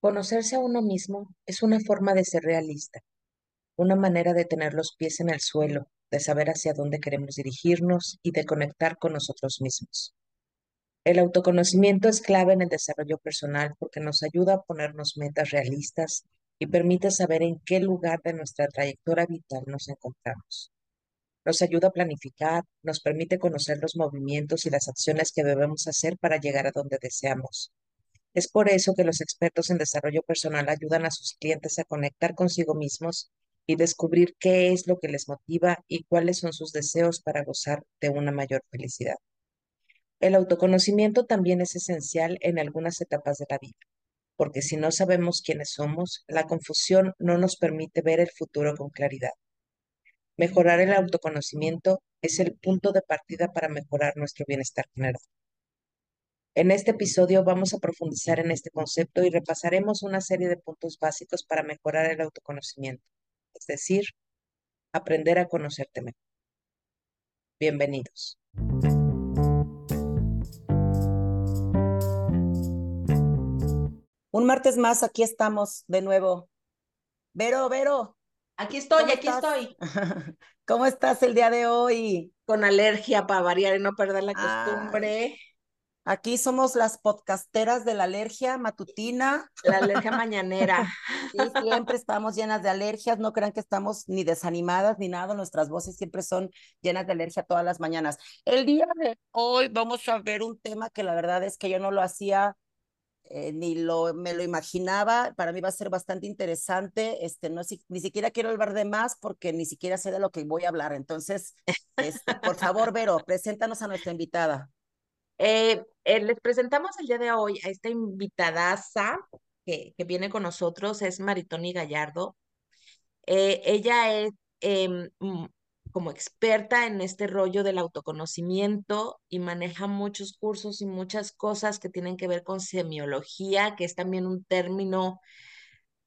Conocerse a uno mismo es una forma de ser realista, una manera de tener los pies en el suelo, de saber hacia dónde queremos dirigirnos y de conectar con nosotros mismos. El autoconocimiento es clave en el desarrollo personal porque nos ayuda a ponernos metas realistas y permite saber en qué lugar de nuestra trayectoria vital nos encontramos. Nos ayuda a planificar, nos permite conocer los movimientos y las acciones que debemos hacer para llegar a donde deseamos es por eso que los expertos en desarrollo personal ayudan a sus clientes a conectar consigo mismos y descubrir qué es lo que les motiva y cuáles son sus deseos para gozar de una mayor felicidad. El autoconocimiento también es esencial en algunas etapas de la vida, porque si no sabemos quiénes somos, la confusión no nos permite ver el futuro con claridad. Mejorar el autoconocimiento es el punto de partida para mejorar nuestro bienestar general. En este episodio vamos a profundizar en este concepto y repasaremos una serie de puntos básicos para mejorar el autoconocimiento, es decir, aprender a conocerte mejor. Bienvenidos. Un martes más, aquí estamos de nuevo. Vero, Vero. Aquí estoy, aquí estoy. ¿Cómo estás el día de hoy? Con alergia para variar y no perder la costumbre. Aquí somos las podcasteras de la alergia matutina. La alergia mañanera. Sí, siempre estamos llenas de alergias. No crean que estamos ni desanimadas ni nada. Nuestras voces siempre son llenas de alergia todas las mañanas. El día de hoy vamos a ver un tema que la verdad es que yo no lo hacía eh, ni lo, me lo imaginaba. Para mí va a ser bastante interesante. Este, no, ni siquiera quiero hablar de más porque ni siquiera sé de lo que voy a hablar. Entonces, este, por favor, Vero, preséntanos a nuestra invitada. Eh, eh, les presentamos el día de hoy a esta invitadaza que, que viene con nosotros, es Maritoni Gallardo. Ella es em, como experta en este rollo del autoconocimiento y maneja muchos cursos y muchas cosas que tienen que ver con semiología, que es también un término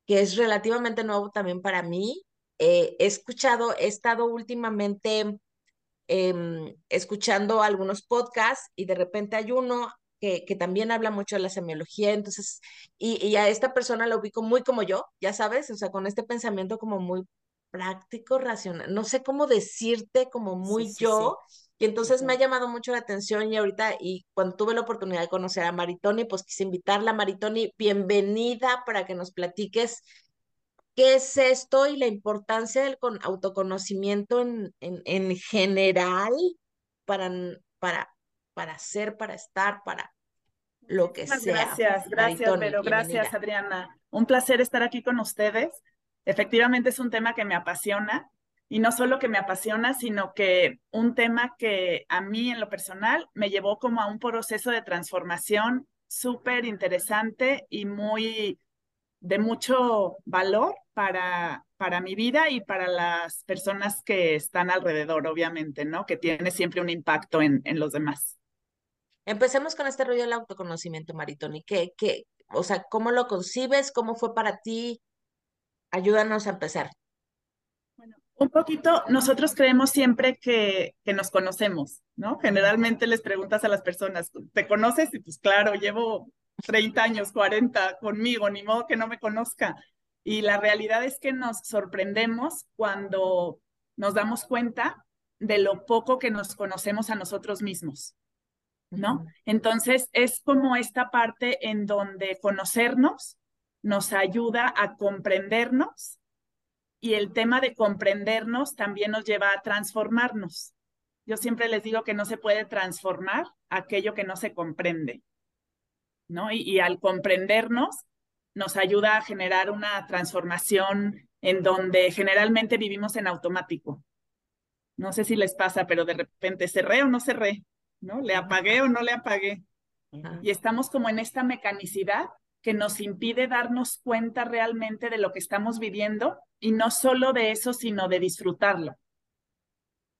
que es relativamente nuevo también para mí. he escuchado, he estado últimamente Em, escuchando algunos podcasts y de repente hay uno que, que, también habla mucho de la semiología, entonces, y, y, a esta persona la ubico muy como yo, ya sabes, o sea, con este pensamiento como muy práctico, racional, no sé cómo decirte, como muy yo, y entonces me ha llamado mucho la atención y ahorita, y cuando tuve la oportunidad de conocer a Maritoni, pues quise invitarla, Maritoni, bienvenida para que nos platiques qué es esto y la importancia del autoconocimiento en, en, en general para, para, para ser, para estar, para lo que sea. Gracias, gracias, pero gracias, Adriana. Un placer estar aquí con ustedes. Efectivamente es un tema que me apasiona y no solo que me apasiona, sino que un tema que a mí en lo personal me llevó como a un proceso de transformación súper interesante y muy de mucho valor para, para mi vida y para las personas que están alrededor, obviamente, ¿no? Que tiene siempre un impacto en, en los demás. Empecemos con este rollo del autoconocimiento, Maritoni. ¿Qué, qué, o sea, cómo lo concibes? ¿Cómo fue para ti? Ayúdanos a empezar. Bueno, un poquito, nosotros creemos siempre que, que nos conocemos, ¿no? Generalmente les preguntas a las personas, ¿te conoces? Y pues claro, llevo 30 años, 40 conmigo, ni modo que no me conozca. Y la realidad es que nos sorprendemos cuando nos damos cuenta de lo poco que nos conocemos a nosotros mismos, ¿no? Entonces es como esta parte en donde conocernos nos ayuda a comprendernos y el tema de comprendernos también nos lleva a transformarnos. Yo siempre les digo que no se puede transformar aquello que no se comprende, ¿no? y al comprendernos nos ayuda a generar una transformación en donde generalmente vivimos en automático. No sé si les pasa, pero de repente cerré o no cerré, ¿no? Le apagué o no le apagué. Y estamos como en esta mecanicidad que nos impide darnos cuenta realmente de lo que estamos viviendo y no solo de eso, sino de disfrutarlo.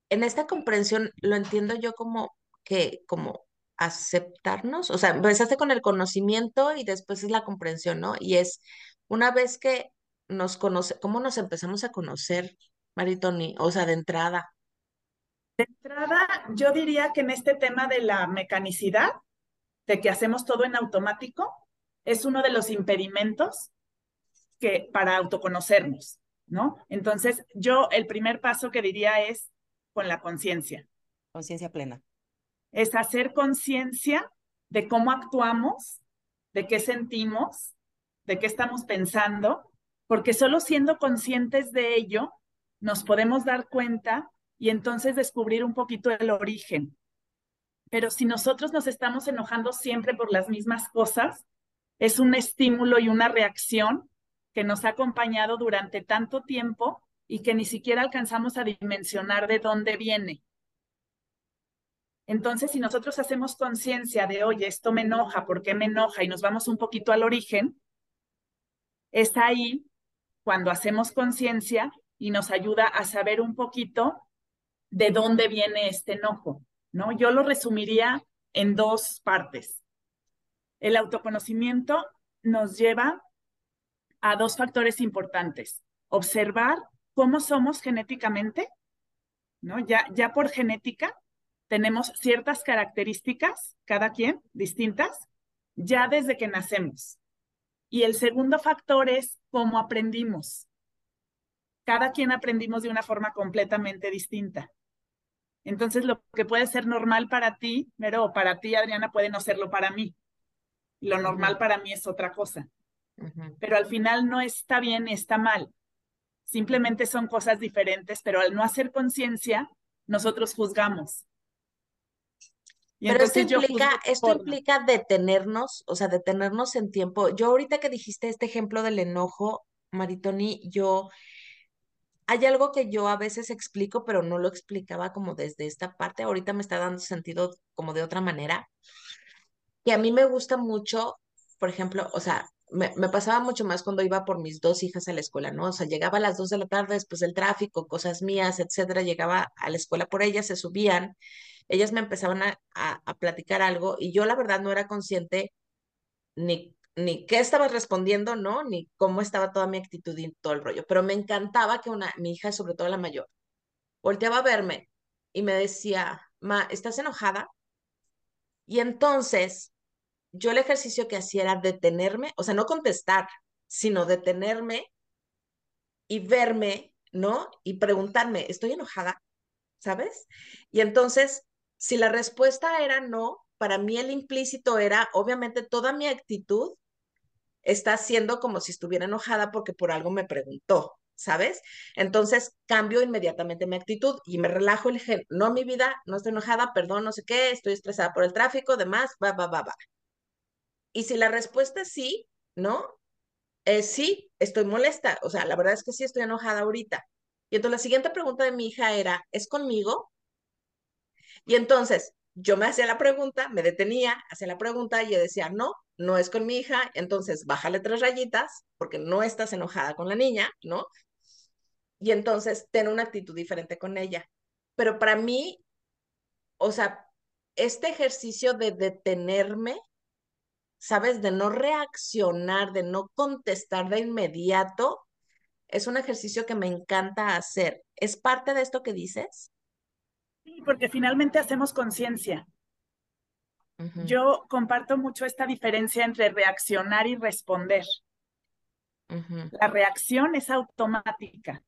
En esta comprensión lo entiendo yo como que como aceptarnos, o sea, empezaste con el conocimiento y después es la comprensión, ¿no? Y es una vez que nos conoce, ¿cómo nos empezamos a conocer, Maritoni? O sea, de entrada. De entrada, yo diría que en este tema de la mecanicidad, de que hacemos todo en automático, es uno de los impedimentos que para autoconocernos, ¿no? Entonces, yo el primer paso que diría es con la conciencia. Conciencia plena. Es hacer conciencia de cómo actuamos, de qué sentimos, de qué estamos pensando, porque solo siendo conscientes de ello nos podemos dar cuenta y entonces descubrir un poquito el origen. Pero si nosotros nos estamos enojando siempre por las mismas cosas, es un estímulo y una reacción que nos ha acompañado durante tanto tiempo y que ni siquiera alcanzamos a dimensionar de dónde viene. Entonces, si nosotros hacemos conciencia de, oye, esto me enoja, ¿por qué me enoja? Y nos vamos un poquito al origen, es ahí cuando hacemos conciencia y nos ayuda a saber un poquito de dónde viene este enojo, ¿no? Yo lo resumiría en dos partes. El autoconocimiento nos lleva a dos factores importantes. Observar cómo somos genéticamente, ¿no? Ya, ya por genética tenemos ciertas características, cada quien, distintas, ya desde que nacemos. Y el segundo factor es cómo aprendimos. Cada quien aprendimos de una forma completamente distinta. Entonces, lo que puede ser normal para ti, pero para ti, Adriana, puede no serlo para mí. Lo normal para mí es otra cosa. Pero al final no está bien, está mal. Simplemente son cosas diferentes, pero al no hacer conciencia, nosotros juzgamos. pero esto implica, esto implica detenernos, o sea, detenernos en tiempo. Yo ahorita que dijiste este ejemplo del enojo, Maritoni, yo hay algo que yo a veces explico, pero no lo explicaba como desde esta parte. Ahorita me está dando sentido como de otra manera. Que a mí me gusta mucho, por ejemplo, o sea, me, me, pasaba mucho más cuando iba por mis dos hijas a la escuela, ¿no? O sea, llegaba a las dos de la tarde después del tráfico, cosas mías, etcétera, llegaba a la escuela por ellas, se subían, ellas me empezaban a, a, a platicar algo y yo la verdad no era consciente ni ni qué estaba respondiendo, ¿no? Ni cómo estaba toda mi actitud y todo el rollo. Pero me encantaba que una, mi hija, sobre todo la mayor, volteaba a verme y me decía, Ma, ¿estás enojada? Y entonces, yo el ejercicio que hacía era detenerme, o sea, no contestar, sino detenerme y verme, ¿no? Y preguntarme, ¿estoy enojada? ¿Sabes? Y entonces, si la respuesta era no, para mí el implícito era, obviamente, toda mi actitud está haciendo como si estuviera enojada porque por algo me preguntó, ¿sabes? Entonces cambio inmediatamente mi actitud y me relajo y le dije, no, mi vida, no estoy enojada, perdón, no sé qué, estoy estresada por el tráfico, demás, va, va, va, va. Y si la respuesta es sí, ¿no? Eh, sí, estoy molesta, o sea, la verdad es que sí estoy enojada ahorita. Y entonces la siguiente pregunta de mi hija era, ¿es conmigo? Y entonces yo me hacía la pregunta, me detenía, hacía la pregunta y yo decía, no, no es con mi hija, entonces bájale tres rayitas porque no estás enojada con la niña, ¿no? Y entonces ten una actitud diferente con ella. Pero para mí, o sea, este ejercicio de detenerme, ¿sabes? De no reaccionar, de no contestar de inmediato, es un ejercicio que me encanta hacer. ¿Es parte de esto que dices? Sí, porque finalmente hacemos conciencia. Yo comparto mucho esta diferencia entre reaccionar y responder. La reacción es automática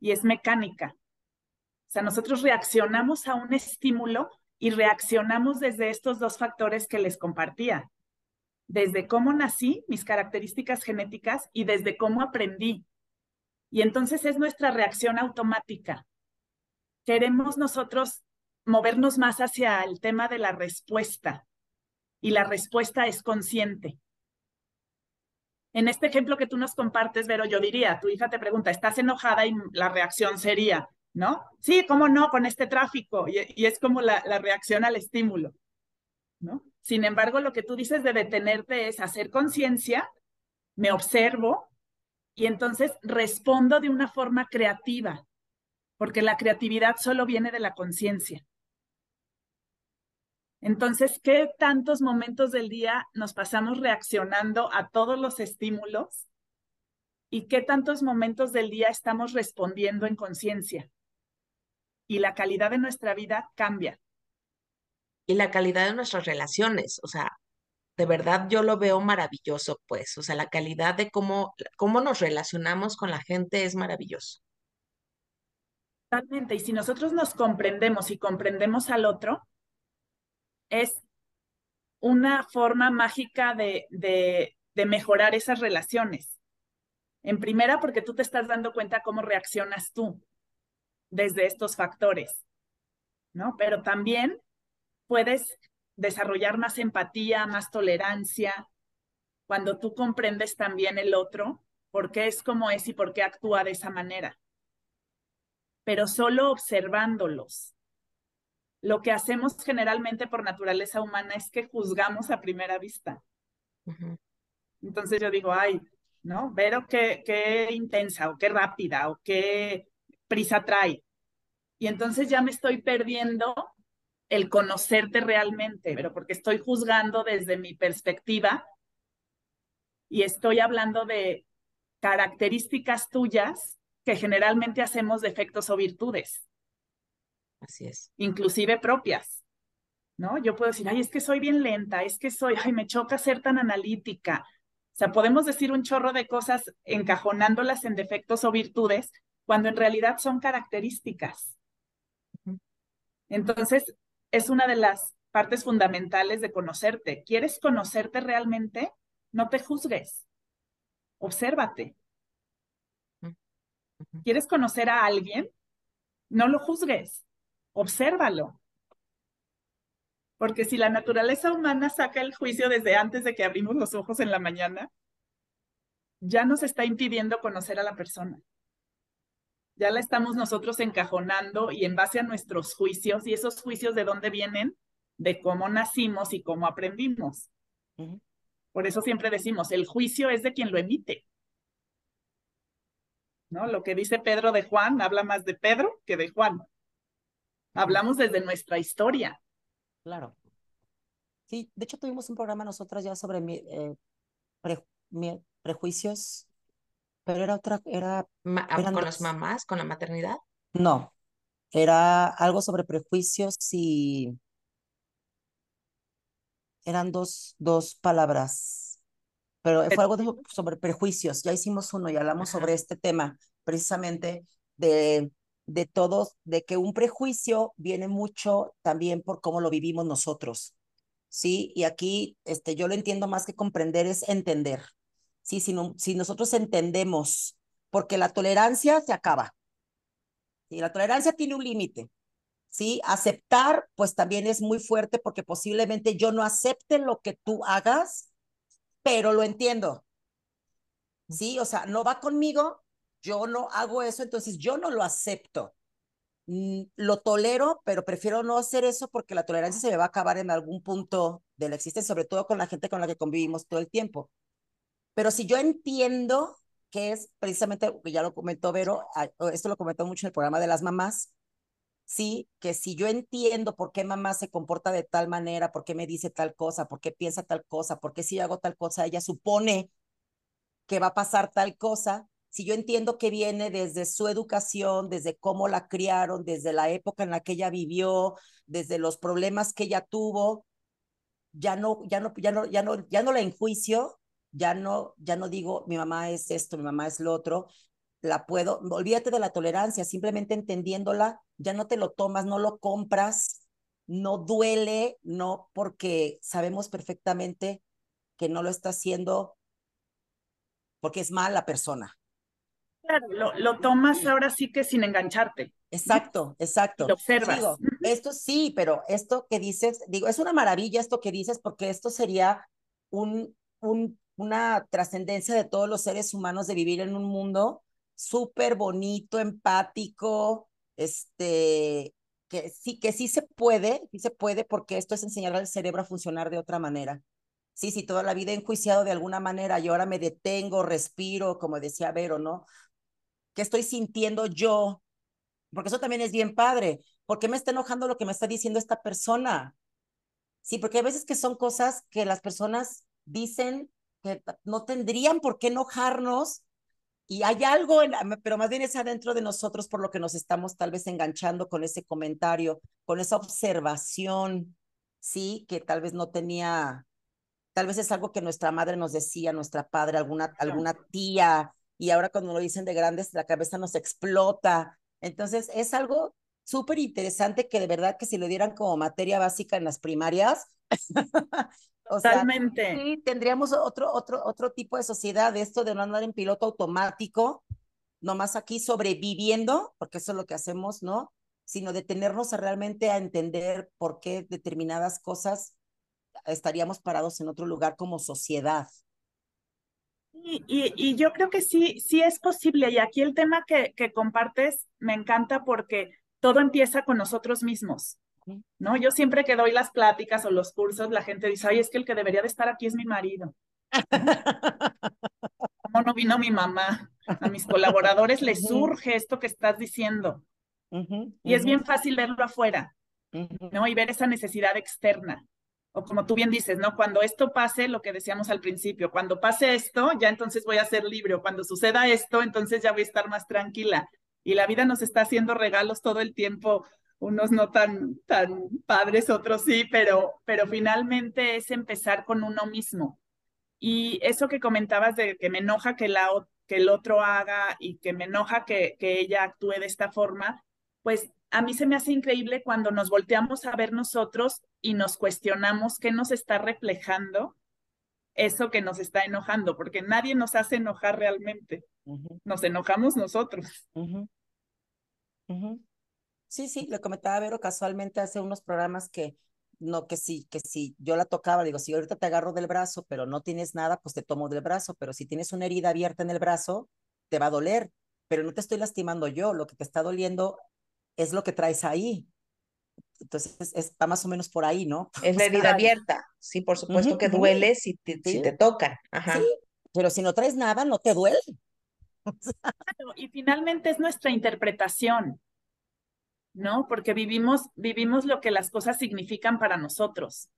y es mecánica. O sea, nosotros reaccionamos a un estímulo y reaccionamos desde estos dos factores que les compartía. Desde cómo nací, mis características genéticas, y desde cómo aprendí. Y entonces es nuestra reacción automática. Queremos nosotros movernos más hacia el tema de la respuesta y la respuesta es consciente. En este ejemplo que tú nos compartes, Vero, yo diría, tu hija te pregunta, ¿estás enojada? Y la reacción sería, ¿no? Sí, ¿cómo no? Con este tráfico. Y, es como la, la reacción al estímulo, ¿no? Sin embargo, lo que tú dices de detenerte es hacer conciencia, me observo y entonces respondo de una forma creativa, porque la creatividad solo viene de la conciencia. Entonces, ¿qué tantos momentos del día nos pasamos reaccionando a todos los estímulos? ¿Y qué tantos momentos del día estamos respondiendo en conciencia? y la calidad de nuestra vida cambia. Y la calidad de nuestras relaciones, o sea, de verdad yo lo veo maravilloso, pues, o sea, la calidad de cómo, cómo nos relacionamos con la gente es maravilloso. Totalmente. Y si nosotros nos comprendemos y comprendemos al otro, es una forma mágica de, de, de mejorar esas relaciones. En primera, porque tú te estás dando cuenta cómo reaccionas tú desde estos factores, ¿no? Pero también puedes desarrollar más empatía, más tolerancia, cuando tú comprendes también el otro, por qué es como es y por qué actúa de esa manera. Pero solo observándolos. Lo que hacemos generalmente por naturaleza humana es que juzgamos a primera vista. Entonces yo digo, ay, ¿no? Vero qué, qué intensa o qué rápida o qué prisa trae. Y entonces ya me estoy perdiendo el conocerte realmente, pero porque estoy juzgando desde mi perspectiva y estoy hablando de características tuyas que generalmente hacemos defectos o virtudes. Así es. Inclusive propias. ¿No? Yo puedo decir, ay, es que soy bien lenta, es que soy, ay, me choca ser tan analítica. O sea, podemos decir un chorro de cosas encajonándolas en defectos o virtudes, cuando en realidad son características. Entonces, es una de las partes fundamentales de conocerte. ¿Quieres conocerte realmente? No te juzgues. Obsérvate. ¿Quieres conocer a alguien? No lo juzgues. Obsérvalo. Porque si la naturaleza humana saca el juicio desde antes de que abrimos los ojos en la mañana, ya nos está impidiendo conocer a la persona ya la estamos nosotros encajonando y en base a nuestros juicios, y esos juicios de dónde vienen, de cómo nacimos y cómo aprendimos. Por eso siempre decimos, el juicio es de quien lo emite. ¿No? Lo que dice Pedro de Juan habla más de Pedro que de Juan. Hablamos desde nuestra historia. Claro. Sí, de hecho tuvimos un programa nosotras ya sobre eh, prejuicios pero era otra, era... Ah, ¿Con las mamás, con la maternidad? No, era algo sobre prejuicios y eran dos, dos palabras, pero fue algo sobre prejuicios. Ya hicimos uno y hablamos sobre este tema, precisamente de, de todos, de que un prejuicio viene mucho también por cómo lo vivimos nosotros. Sí, y aquí este, yo lo entiendo más que comprender, es entender. Si, si nosotros entendemos, porque la tolerancia se acaba. y La tolerancia tiene un límite. ¿sí? Aceptar, pues también es muy fuerte porque posiblemente yo no acepte lo que tú hagas, pero lo entiendo. ¿Sí? O sea, no va conmigo, yo no hago eso, entonces yo no lo acepto. Mm, lo tolero, pero prefiero no hacer eso porque la tolerancia se me va a acabar en algún punto de la existencia, sobre todo con la gente con la que convivimos todo el tiempo. Pero si yo entiendo que es precisamente, ya lo comentó Vero, esto lo comentó mucho en el programa de las mamás, sí, que si yo entiendo por qué mamá se comporta de tal manera, por qué me dice tal cosa, por qué piensa tal cosa, por qué si yo hago tal cosa, ella supone que va a pasar tal cosa, si yo entiendo que viene desde su educación, desde cómo la criaron, desde la época en la que ella vivió, desde los problemas que ella tuvo, ya no, ya no, ya no, ya no, ya no la enjuicio, ya no, ya no digo mi mamá es esto, mi mamá es lo otro, la puedo, olvídate de la tolerancia, simplemente entendiéndola, ya no te lo tomas, no lo compras, no duele, no porque sabemos perfectamente que no lo está haciendo porque es mala persona. Claro, lo, lo tomas ahora sí que sin engancharte. Exacto, exacto. Lo observas. esto sí, pero esto que dices, digo, es una maravilla esto que dices porque esto sería un, un una trascendencia de todos los seres humanos de vivir en un mundo súper bonito, empático, este, que sí, que sí se puede, sí se puede, porque esto es enseñar al cerebro a funcionar de otra manera. Sí, sí, toda la vida he enjuiciado de alguna manera y ahora me detengo, respiro, como decía Vero, ¿no? ¿Qué estoy sintiendo yo? Porque eso también es bien padre. ¿Por qué me está enojando lo que me está diciendo esta persona? Sí, porque hay veces que son cosas que las personas dicen no tendrían por qué enojarnos, y hay algo, en, pero más bien es adentro de nosotros por lo que nos estamos tal vez enganchando con ese comentario, con esa observación, sí, que tal vez no tenía, tal vez es algo que nuestra madre nos decía, nuestra padre, alguna, alguna tía, y ahora cuando lo dicen de grandes, la cabeza nos explota. Entonces, es algo súper interesante que de verdad que si lo dieran como materia básica en las primarias, o Totalmente. sí, tendríamos otro, otro, otro tipo de sociedad, de esto de no andar en piloto automático, nomás aquí sobreviviendo, porque eso es lo que hacemos, ¿no? Sino detenernos a realmente a entender por qué determinadas cosas estaríamos parados en otro lugar como sociedad. Y, y, yo creo que sí, sí es posible. Y aquí el tema que, que compartes me encanta porque todo empieza con nosotros mismos. ¿No? Yo siempre que doy las pláticas o los cursos, la gente dice, ay, es que el que debería de estar aquí es mi marido. ¿Cómo no vino mi mamá? A mis colaboradores les surge esto que estás diciendo. y es bien fácil verlo afuera, ¿no? Y ver esa necesidad externa. O como tú bien dices, ¿no? Cuando esto pase, lo que decíamos al principio, cuando pase esto, ya entonces voy a ser libre. O cuando suceda esto, entonces ya voy a estar más tranquila. Y la vida nos está haciendo regalos todo el tiempo unos no tan, tan padres, otros sí, pero, pero finalmente es empezar con uno mismo. Y eso que comentabas de que me enoja que, la, que el otro haga y que me enoja que, que ella actúe de esta forma, pues a mí se me hace increíble cuando nos volteamos a ver nosotros y nos cuestionamos qué nos está reflejando eso que nos está enojando, porque nadie nos hace enojar realmente. Nos enojamos nosotros. Sí, sí, le comentaba a Vero casualmente hace unos programas que no, que sí, que si yo la tocaba, digo, si ahorita te agarro del brazo, pero no tienes nada, pues te tomo del brazo, pero si tienes una herida abierta en el brazo, te va a doler, pero no te estoy lastimando yo, lo que te está doliendo es lo que traes ahí. Entonces, es, va más o menos por ahí, ¿no? Es la herida abierta, sí, por supuesto que duele si te, si te toca. Ajá. Sí, pero si no traes nada, no te duele. y finalmente es nuestra interpretación. ¿No? Porque vivimos, vivimos lo que las cosas significan para nosotros.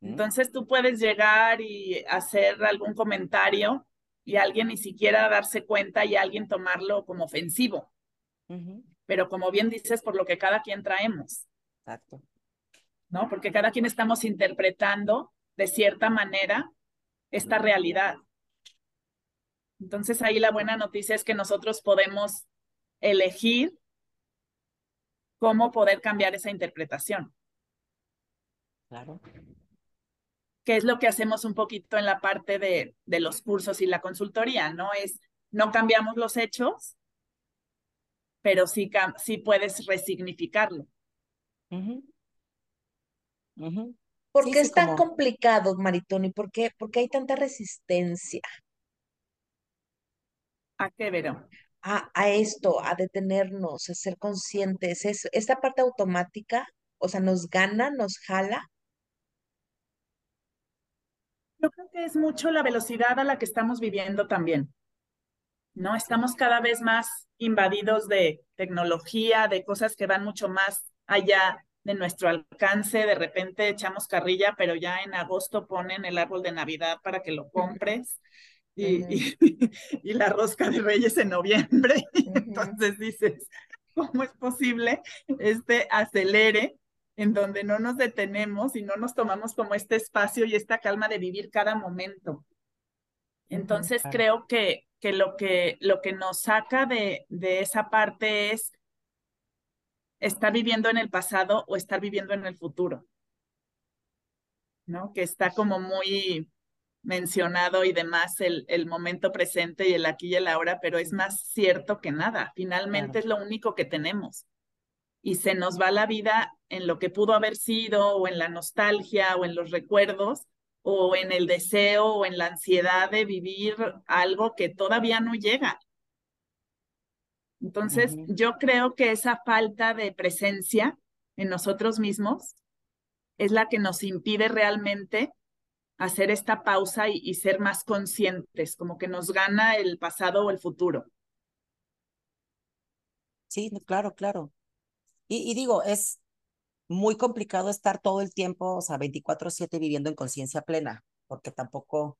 Entonces tú puedes llegar y hacer algún comentario y alguien ni siquiera darse cuenta y alguien tomarlo como ofensivo. Pero como bien dices, por lo que cada quien traemos. Exacto. ¿No? Porque cada quien estamos interpretando de cierta manera esta realidad. Entonces ahí la buena noticia es que nosotros podemos elegir cómo poder cambiar esa interpretación. Claro. Que es lo que hacemos un poquito en la parte de, de los cursos y la consultoría, ¿no? Es, no cambiamos los hechos, pero sí, sí puedes resignificarlo. ¿Por qué es tan complicado, Maritoni? ¿Por qué, ¿Por qué hay tanta resistencia? ¿A qué, Vero? A, esto, a detenernos, a ser conscientes. Es, esta parte automática, o sea, nos gana, nos jala. Yo creo que es mucho la velocidad a la que estamos viviendo también. ¿No? Estamos cada vez más invadidos de tecnología, de cosas que van mucho más allá de nuestro alcance. De repente echamos carrilla, pero ya en agosto ponen el árbol de Navidad para que lo compres y, y, la rosca de Reyes en noviembre. Entonces dices, ¿cómo es posible este acelere en donde no nos detenemos y no nos tomamos como este espacio y esta calma de vivir cada momento? Entonces creo que, que, lo que lo que nos saca de, de esa parte es estar viviendo en el pasado o estar viviendo en el futuro. ¿No? Que está como muy mencionado y demás el, el momento presente y el aquí y el ahora, pero es más cierto que nada. Finalmente es lo único que tenemos. Y se nos va la vida en lo que pudo haber sido, o en la nostalgia, o en los recuerdos, o en el deseo, o en la ansiedad de vivir algo que todavía no llega. Entonces, yo creo que esa falta de presencia en nosotros mismos es la que nos impide realmente hacer esta pausa y, ser más conscientes, como que nos gana el pasado o el futuro. Sí, claro, claro. Y, y digo, es muy complicado estar todo el tiempo, o sea, 24/7 viviendo en conciencia plena, porque tampoco,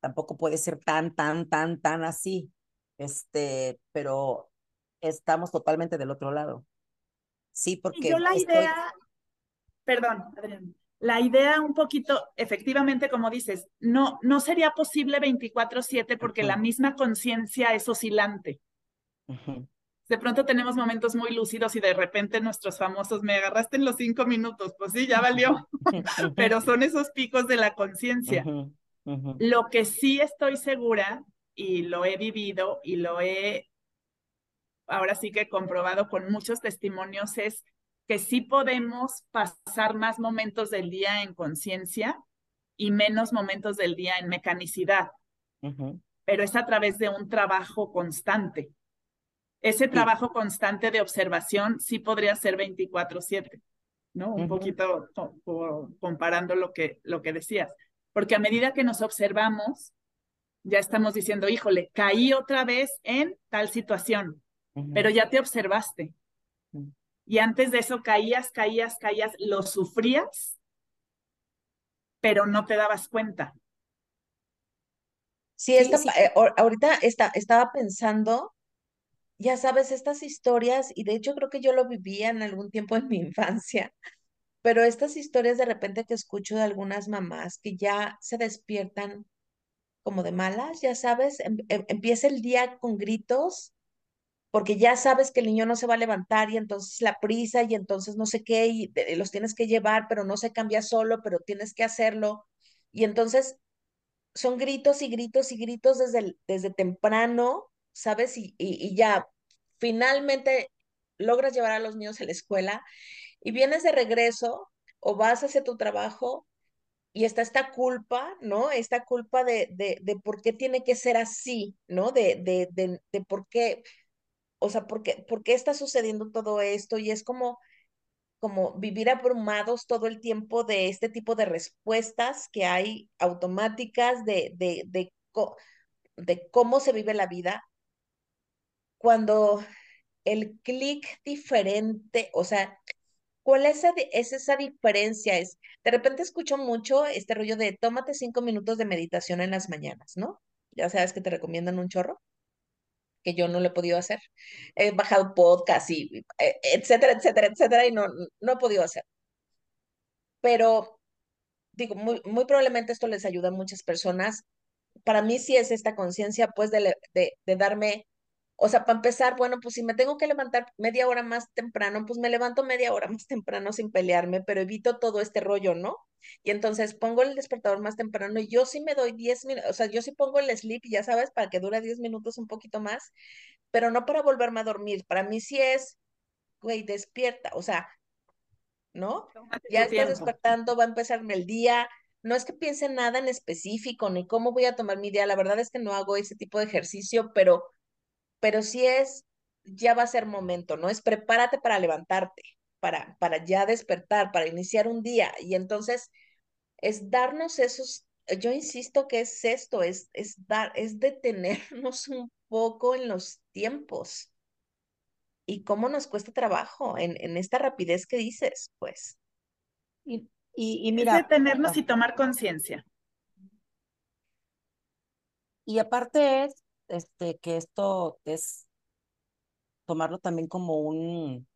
tampoco puede ser tan, tan, tan, tan así. este, pero estamos totalmente del otro lado. Sí, porque Y yo la estoy- idea, perdón, Adrián, la idea un poquito, efectivamente, como dices, no, no sería posible 24/7 porque la misma conciencia es oscilante. De pronto tenemos momentos muy lúcidos y de repente nuestros famosos, me agarraste en los cinco minutos, pues sí, ya valió, pero son esos picos de la conciencia. Lo que sí estoy segura, y lo he vivido y lo he ahora sí que comprobado con muchos testimonios, es que sí podemos pasar más momentos del día en conciencia y menos momentos del día en mecanicidad, pero es a través de un trabajo constante. Ese trabajo constante de observación sí podría ser 24/7, ¿no? Un poquito co- co- comparando lo que, lo que decías, porque a medida que nos observamos, ya estamos diciendo, híjole, caí otra vez en tal situación, pero ya te observaste. Y antes de eso caías, caías, caías, lo sufrías, pero no te dabas cuenta. Sí, esta, sí. eh, ahor- ahorita está, estaba pensando, ya sabes, estas historias, y de hecho creo que yo lo vivía en algún tiempo en mi infancia, pero estas historias de repente que escucho de algunas mamás que ya se despiertan como de malas, ya sabes, em- em- empieza el día con gritos, porque ya sabes que el niño no se va a levantar y entonces la prisa y entonces no sé qué, y los tienes que llevar, pero no se cambia solo, pero tienes que hacerlo. Y entonces son gritos y gritos y gritos desde, desde temprano, ¿sabes? Y, y, ya finalmente logras llevar a los niños a la escuela y vienes de regreso o vas hacia tu trabajo y está esta culpa, ¿no? Esta culpa de, de, de por qué tiene que ser así, ¿no? De, de, de por qué, o sea, por qué, por qué está sucediendo todo esto y es como como vivir abrumados todo el tiempo de este tipo de respuestas que hay automáticas de, de, de, de cómo se vive la vida, cuando el clic diferente, o sea, ¿cuál es esa, es esa diferencia? Es, de repente escucho mucho este rollo de tómate cinco minutos de meditación en las mañanas, ¿no? Ya sabes que te recomiendan un chorro, que yo no lo he podido hacer. He bajado podcast y eh, etcétera, etcétera, etcétera, y no, no he podido hacer. Pero digo, muy, probablemente esto les ayuda a muchas personas. Para mí sí es esta conciencia, pues, de, de darme, o sea, para empezar, bueno, pues si me tengo que levantar media hora más temprano, pues me levanto media hora más temprano sin pelearme, pero evito todo este rollo, ¿no? Y entonces pongo el despertador más temprano y yo sí me doy 10 minutos, o sea, yo sí pongo el sleep, ya sabes, para que dure 10 minutos un poquito más, pero no para volverme a dormir. Para mí sí es, güey, despierta, o sea, ¿no? Tómate Ya estás tiempo. despertando, va a empezarme el día. No es que piense en nada en específico, ni cómo voy a tomar mi día. La verdad es que no hago ese tipo de ejercicio, pero, pero sí es, ya va a ser momento, ¿no? Es prepárate para levantarte, para, para ya despertar, para iniciar un día. Y entonces es darnos esos, yo insisto que es esto, es, es dar, es detenernos un poco en los tiempos. Y cómo nos cuesta trabajo en, en esta rapidez que dices, pues. Y, y, y Es mira, detenernos ah, y tomar conciencia. y aparte es este, que esto es tomarlo también como un,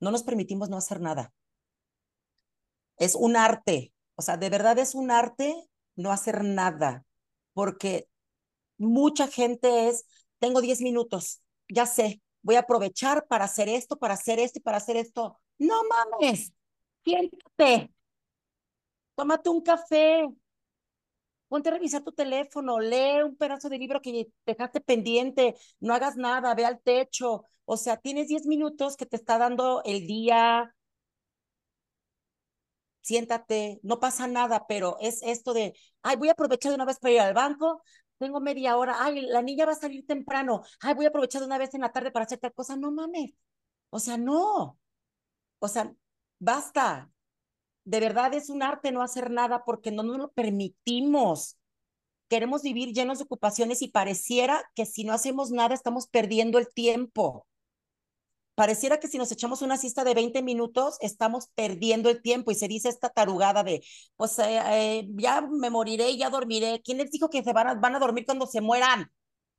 no nos permitimos no hacer nada. Es un arte, o sea, de verdad es un arte no hacer nada, porque mucha gente es, tengo 10 minutos, ya sé, voy a aprovechar para hacer esto, para hacer esto y para hacer esto. No mames, siéntate, tómate un café, ponte a revisar tu teléfono, lee un pedazo de libro que dejaste pendiente, no hagas nada, ve al techo. O sea, tienes 10 minutos que te está dando el día, siéntate, no pasa nada, pero es esto de, ay, voy a aprovechar de una vez para ir al banco, tengo media hora, ay, la niña va a salir temprano, ay, voy a aprovechar de una vez en la tarde para hacer tal cosa, no mames, o sea, no, o sea, basta, de verdad es un arte no hacer nada porque no nos lo permitimos. Queremos vivir llenos de ocupaciones y pareciera que si no hacemos nada estamos perdiendo el tiempo pareciera que si nos echamos una siesta de 20 minutos, estamos perdiendo el tiempo y se dice esta tarugada de, pues eh, eh, ya me moriré, ya dormiré. ¿Quién les dijo que se van a, van a dormir cuando se mueran?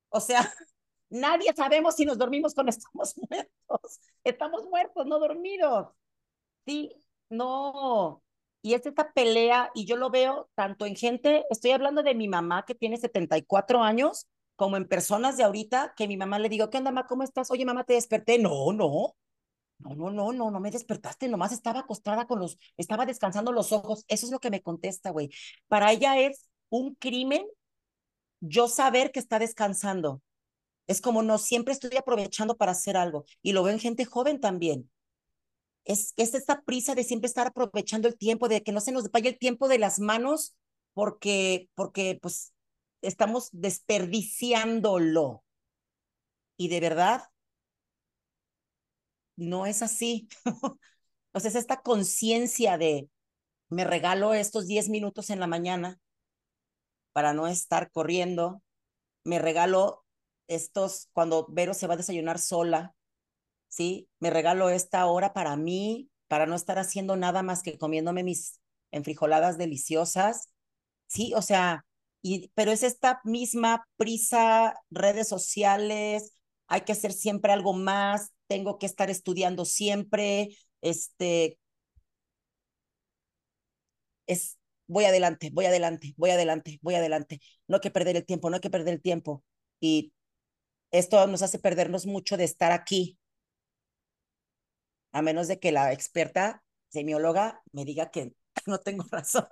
O sea, Nadie sabemos si nos dormimos cuando estamos muertos. Estamos muertos, no dormidos. Sí, no. Y es esta pelea, y yo lo veo tanto en gente, estoy hablando de mi mamá que tiene 74 años, como en personas de ahorita, que mi mamá le digo, ¿qué onda, mamá? ¿Cómo estás? Oye, mamá, te desperté. No, no, no, no, no, no, no me despertaste, nomás estaba acostada con los, estaba descansando los ojos. Eso es lo que me contesta, güey. Para ella es un crimen yo saber que está descansando. Es como no, siempre estoy aprovechando para hacer algo. Y lo veo en gente joven también. Es, es esta prisa de siempre estar aprovechando el tiempo, de que no se nos vaya el tiempo de las manos porque, porque pues estamos desperdiciándolo. Y de verdad, no es así. o sea, es esta conciencia de, me regalo estos 10 minutos en la mañana para no estar corriendo, me regalo estos, cuando Vero se va a desayunar sola, ¿sí? Me regalo esta hora para mí, para no estar haciendo nada más que comiéndome mis enfrijoladas deliciosas, ¿sí? O sea, y, pero es esta misma prisa, redes sociales, hay que hacer siempre algo más, tengo que estar estudiando siempre, este, es, voy adelante, voy adelante, voy adelante, voy adelante, no hay que perder el tiempo, no hay que perder el tiempo. Y esto nos hace perdernos mucho de estar aquí, a menos de que la experta semióloga me diga que no tengo razón.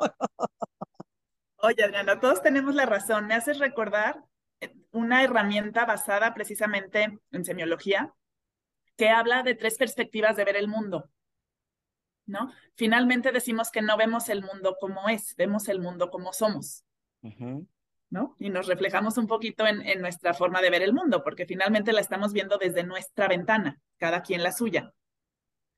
Oye, Adriana, todos tenemos la razón. Me haces recordar eh, una herramienta basada precisamente en semiología que habla de tres perspectivas de ver el mundo. ¿No? Finalmente decimos que no vemos el mundo como es, vemos el mundo como somos. ¿No? Y nos reflejamos un poquito en, en nuestra forma de ver el mundo, porque finalmente la estamos viendo desde nuestra ventana, cada quien la suya.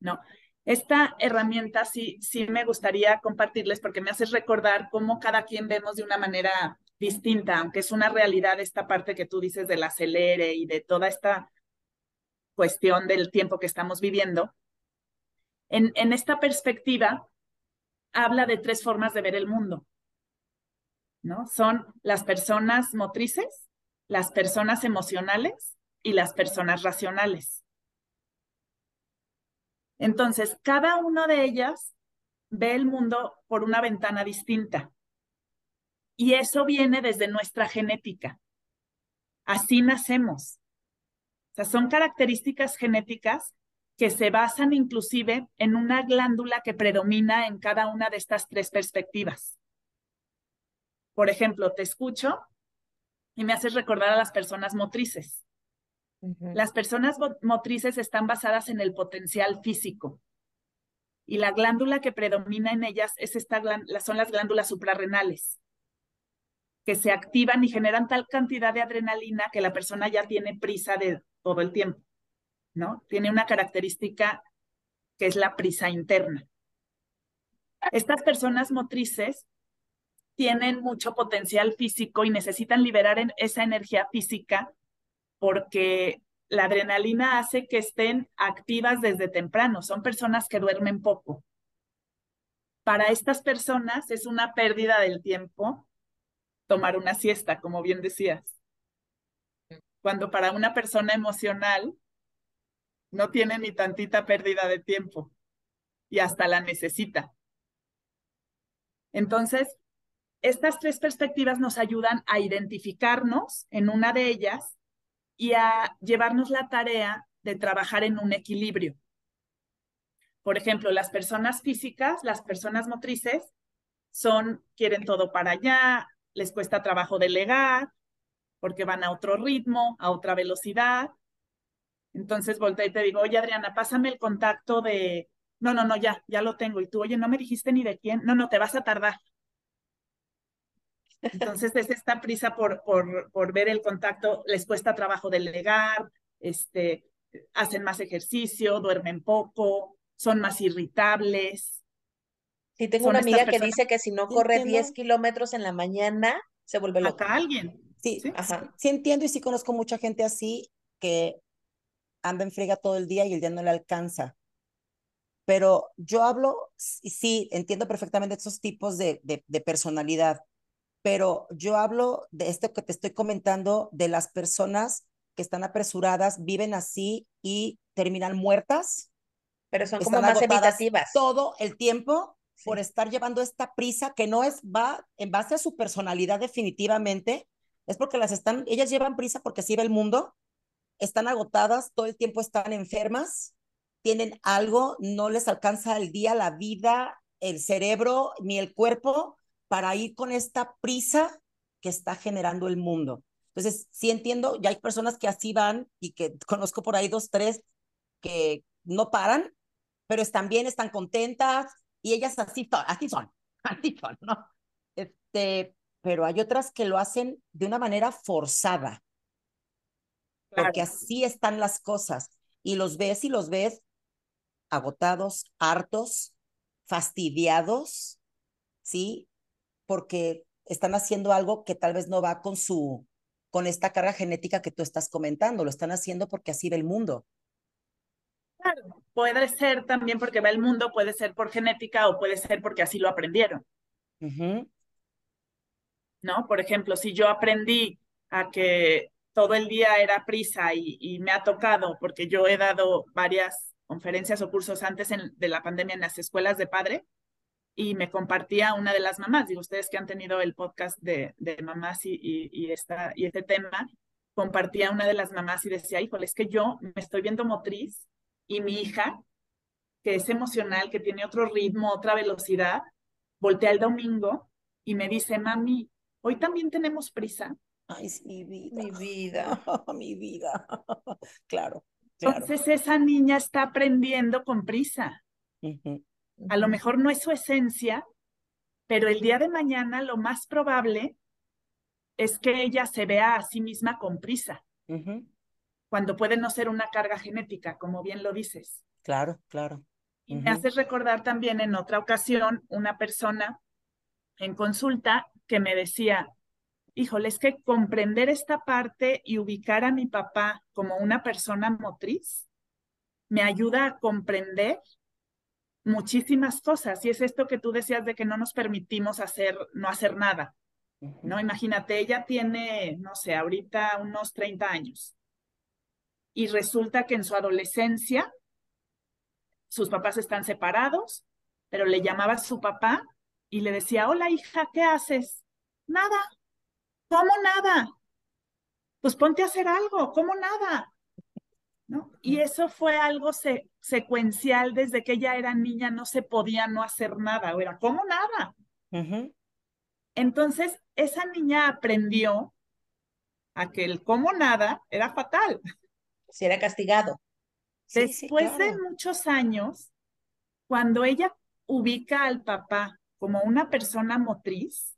¿No? Esta herramienta sí, sí me gustaría compartirles porque me hace recordar cómo cada quien vemos de una manera distinta, aunque es una realidad esta parte que tú dices del acelere y de toda esta cuestión del tiempo que estamos viviendo. En, en esta perspectiva, habla de tres formas de ver el mundo. ¿no? Son las personas motrices, las personas emocionales y las personas racionales. Entonces, cada una de ellas ve el mundo por una ventana distinta. Y eso viene desde nuestra genética. Así nacemos. O sea, son características genéticas que se basan inclusive en una glándula que predomina en cada una de estas tres perspectivas. Por ejemplo, te escucho y me haces recordar a las personas motrices. Las personas motrices están basadas en el potencial físico y la glándula que predomina en ellas es esta son las glándulas suprarrenales, que se activan y generan tal cantidad de adrenalina que la persona ya tiene prisa de todo el tiempo, ¿no? Tiene una característica que es la prisa interna. Estas personas motrices tienen mucho potencial físico y necesitan liberar esa energía física porque la adrenalina hace que estén activas desde temprano. Son personas que duermen poco. Para estas personas es una pérdida del tiempo tomar una siesta, como bien decías. Cuando para una persona emocional no tiene ni tantita pérdida de tiempo y hasta la necesita. Entonces, estas tres perspectivas nos ayudan a identificarnos en una de ellas y a llevarnos la tarea de trabajar en un equilibrio. Por ejemplo, las personas físicas, las personas motrices, son, quieren todo para allá, les cuesta trabajo delegar, porque van a otro ritmo, a otra velocidad. Entonces volteé y te digo, oye Adriana, pásame el contacto de, no, no, no, ya, ya lo tengo. Y tú, oye, no me dijiste ni de quién, no, no, te vas a tardar. Entonces es esta prisa por, por, por ver el contacto, les cuesta trabajo delegar, este, hacen más ejercicio, duermen poco, son más irritables. Sí, tengo una amiga que dice que si no corre 10 kilómetros en la mañana, se vuelve loca. Acá alguien. Sí, Ajá. sí entiendo y sí conozco mucha gente así que anda en frega todo el día y el día no le alcanza. Pero yo hablo, sí, entiendo perfectamente esos tipos de, de, de personalidad pero yo hablo de esto que te estoy comentando de las personas que están apresuradas viven así y terminan muertas. Pero son como más evitativas. Todo el tiempo Sí. por estar llevando esta prisa que no es, va en base a su personalidad definitivamente, es porque las están, ellas llevan prisa porque así ve el mundo, están agotadas, todo el tiempo están enfermas, tienen algo, no les alcanza el día, la vida, el cerebro, ni el cuerpo para ir con esta prisa que está generando el mundo. Entonces, sí entiendo, ya hay personas que así van y que conozco por ahí dos, tres que no paran, pero están bien, están contentas y ellas así, son, así son, así son, ¿no? Este, pero hay otras que lo hacen de una manera forzada, porque así están las cosas y los ves y los ves agotados, hartos, fastidiados, ¿sí? Porque están haciendo algo que tal vez no va con su, con esta carga genética que tú estás comentando, lo están haciendo porque así ve el mundo. Claro, puede ser también porque va el mundo, puede ser por genética o puede ser porque así lo aprendieron, ¿no? Por ejemplo, si yo aprendí a que todo el día era prisa y, y me ha tocado, porque yo he dado varias conferencias o cursos antes en- de la pandemia en las escuelas de padre, y me compartía una de las mamás, digo, ustedes que han tenido el podcast de, de mamás y, y, y, esta, y este tema, compartía una de las mamás y decía, híjole, es que yo me estoy viendo motriz y mi hija, que es emocional, que tiene otro ritmo, otra velocidad, voltea el domingo y me dice, mami, hoy también tenemos prisa. Ay, sí, mi vida. Mi vida. mi vida. Claro, claro. Entonces esa niña está aprendiendo con prisa. A lo mejor no es su esencia, pero el día de mañana lo más probable es que ella se vea a sí misma con prisa, cuando puede no ser una carga genética, como bien lo dices. Claro, claro. Y me haces recordar también en otra ocasión una persona en consulta que me decía, híjole, es que comprender esta parte y ubicar a mi papá como una persona motriz me ayuda a comprender muchísimas cosas. Y es esto que tú decías de que no nos permitimos hacer, no hacer nada, ¿no? Imagínate, ella tiene, no sé, ahorita unos 30 años. Y resulta que en su adolescencia sus papás están separados, pero le llamaba a su papá y le decía, hola hija, ¿qué haces? Nada. ¿Cómo nada? Pues ponte a hacer algo, ¿cómo nada? ¿No? Y eso fue algo se- secuencial desde que ella era niña, no se podía no hacer nada, o era, ¿cómo nada? Entonces, esa niña aprendió a que el cómo nada era fatal. Si era castigado. Sí, sí, Después de muchos años, cuando ella ubica al papá como una persona motriz,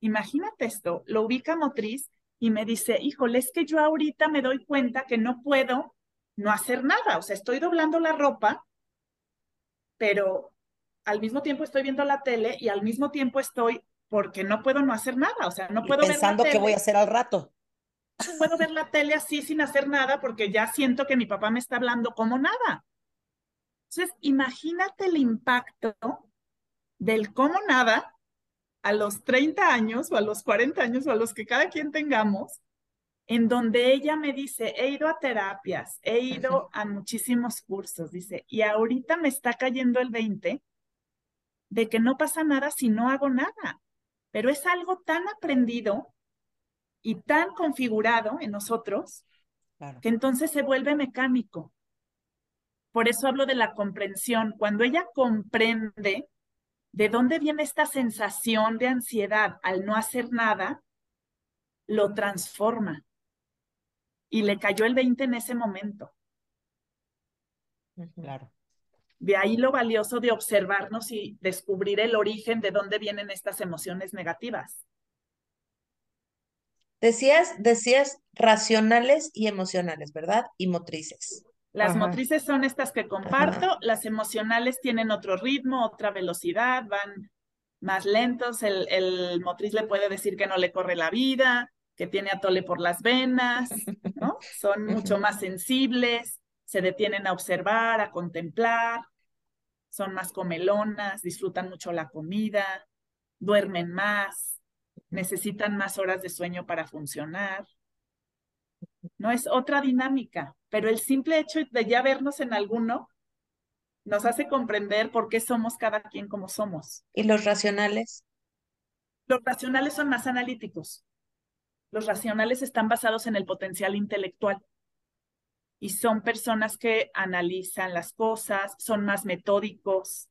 imagínate esto, lo ubica motriz y me dice, híjole, es que yo ahorita me doy cuenta que no puedo no hacer nada, o sea, estoy doblando la ropa, pero al mismo tiempo estoy viendo la tele y al mismo tiempo estoy, porque no puedo no hacer nada, o sea, no Y puedo ver la pensando qué voy a hacer al rato. puedo ver la tele así sin hacer nada porque ya siento que mi papá me está hablando como nada. Entonces, imagínate el impacto del cómo nada a los 30 años o a los 40 años o a los que cada quien tengamos, en donde ella me dice, he ido a terapias, he ido a muchísimos cursos, dice, y ahorita me está cayendo el 20 de que no pasa nada si no hago nada, pero es algo tan aprendido y tan configurado en nosotros Claro. que entonces se vuelve mecánico. Por eso hablo de la comprensión. Cuando ella comprende de dónde viene esta sensación de ansiedad al no hacer nada, lo transforma. Y le cayó el 20 en ese momento. Claro. De ahí lo valioso de observarnos y descubrir el origen de dónde vienen estas emociones negativas. Decías, decías racionales y emocionales, ¿verdad? Y motrices. Las Ajá. motrices son estas que comparto, las emocionales tienen otro ritmo, otra velocidad, van más lentos, el, el motriz le puede decir que no le corre la vida, que tiene atole por las venas, ¿no? Son mucho más sensibles, se detienen a observar, a contemplar, son más comelonas, disfrutan mucho la comida, duermen más, necesitan más horas de sueño para funcionar. No es otra dinámica, pero el simple hecho de ya vernos en alguno nos hace comprender por qué somos cada quien como somos. ¿Y los racionales? Los racionales son más analíticos. Los racionales están basados en el potencial intelectual y son personas que analizan las cosas, son más metódicos,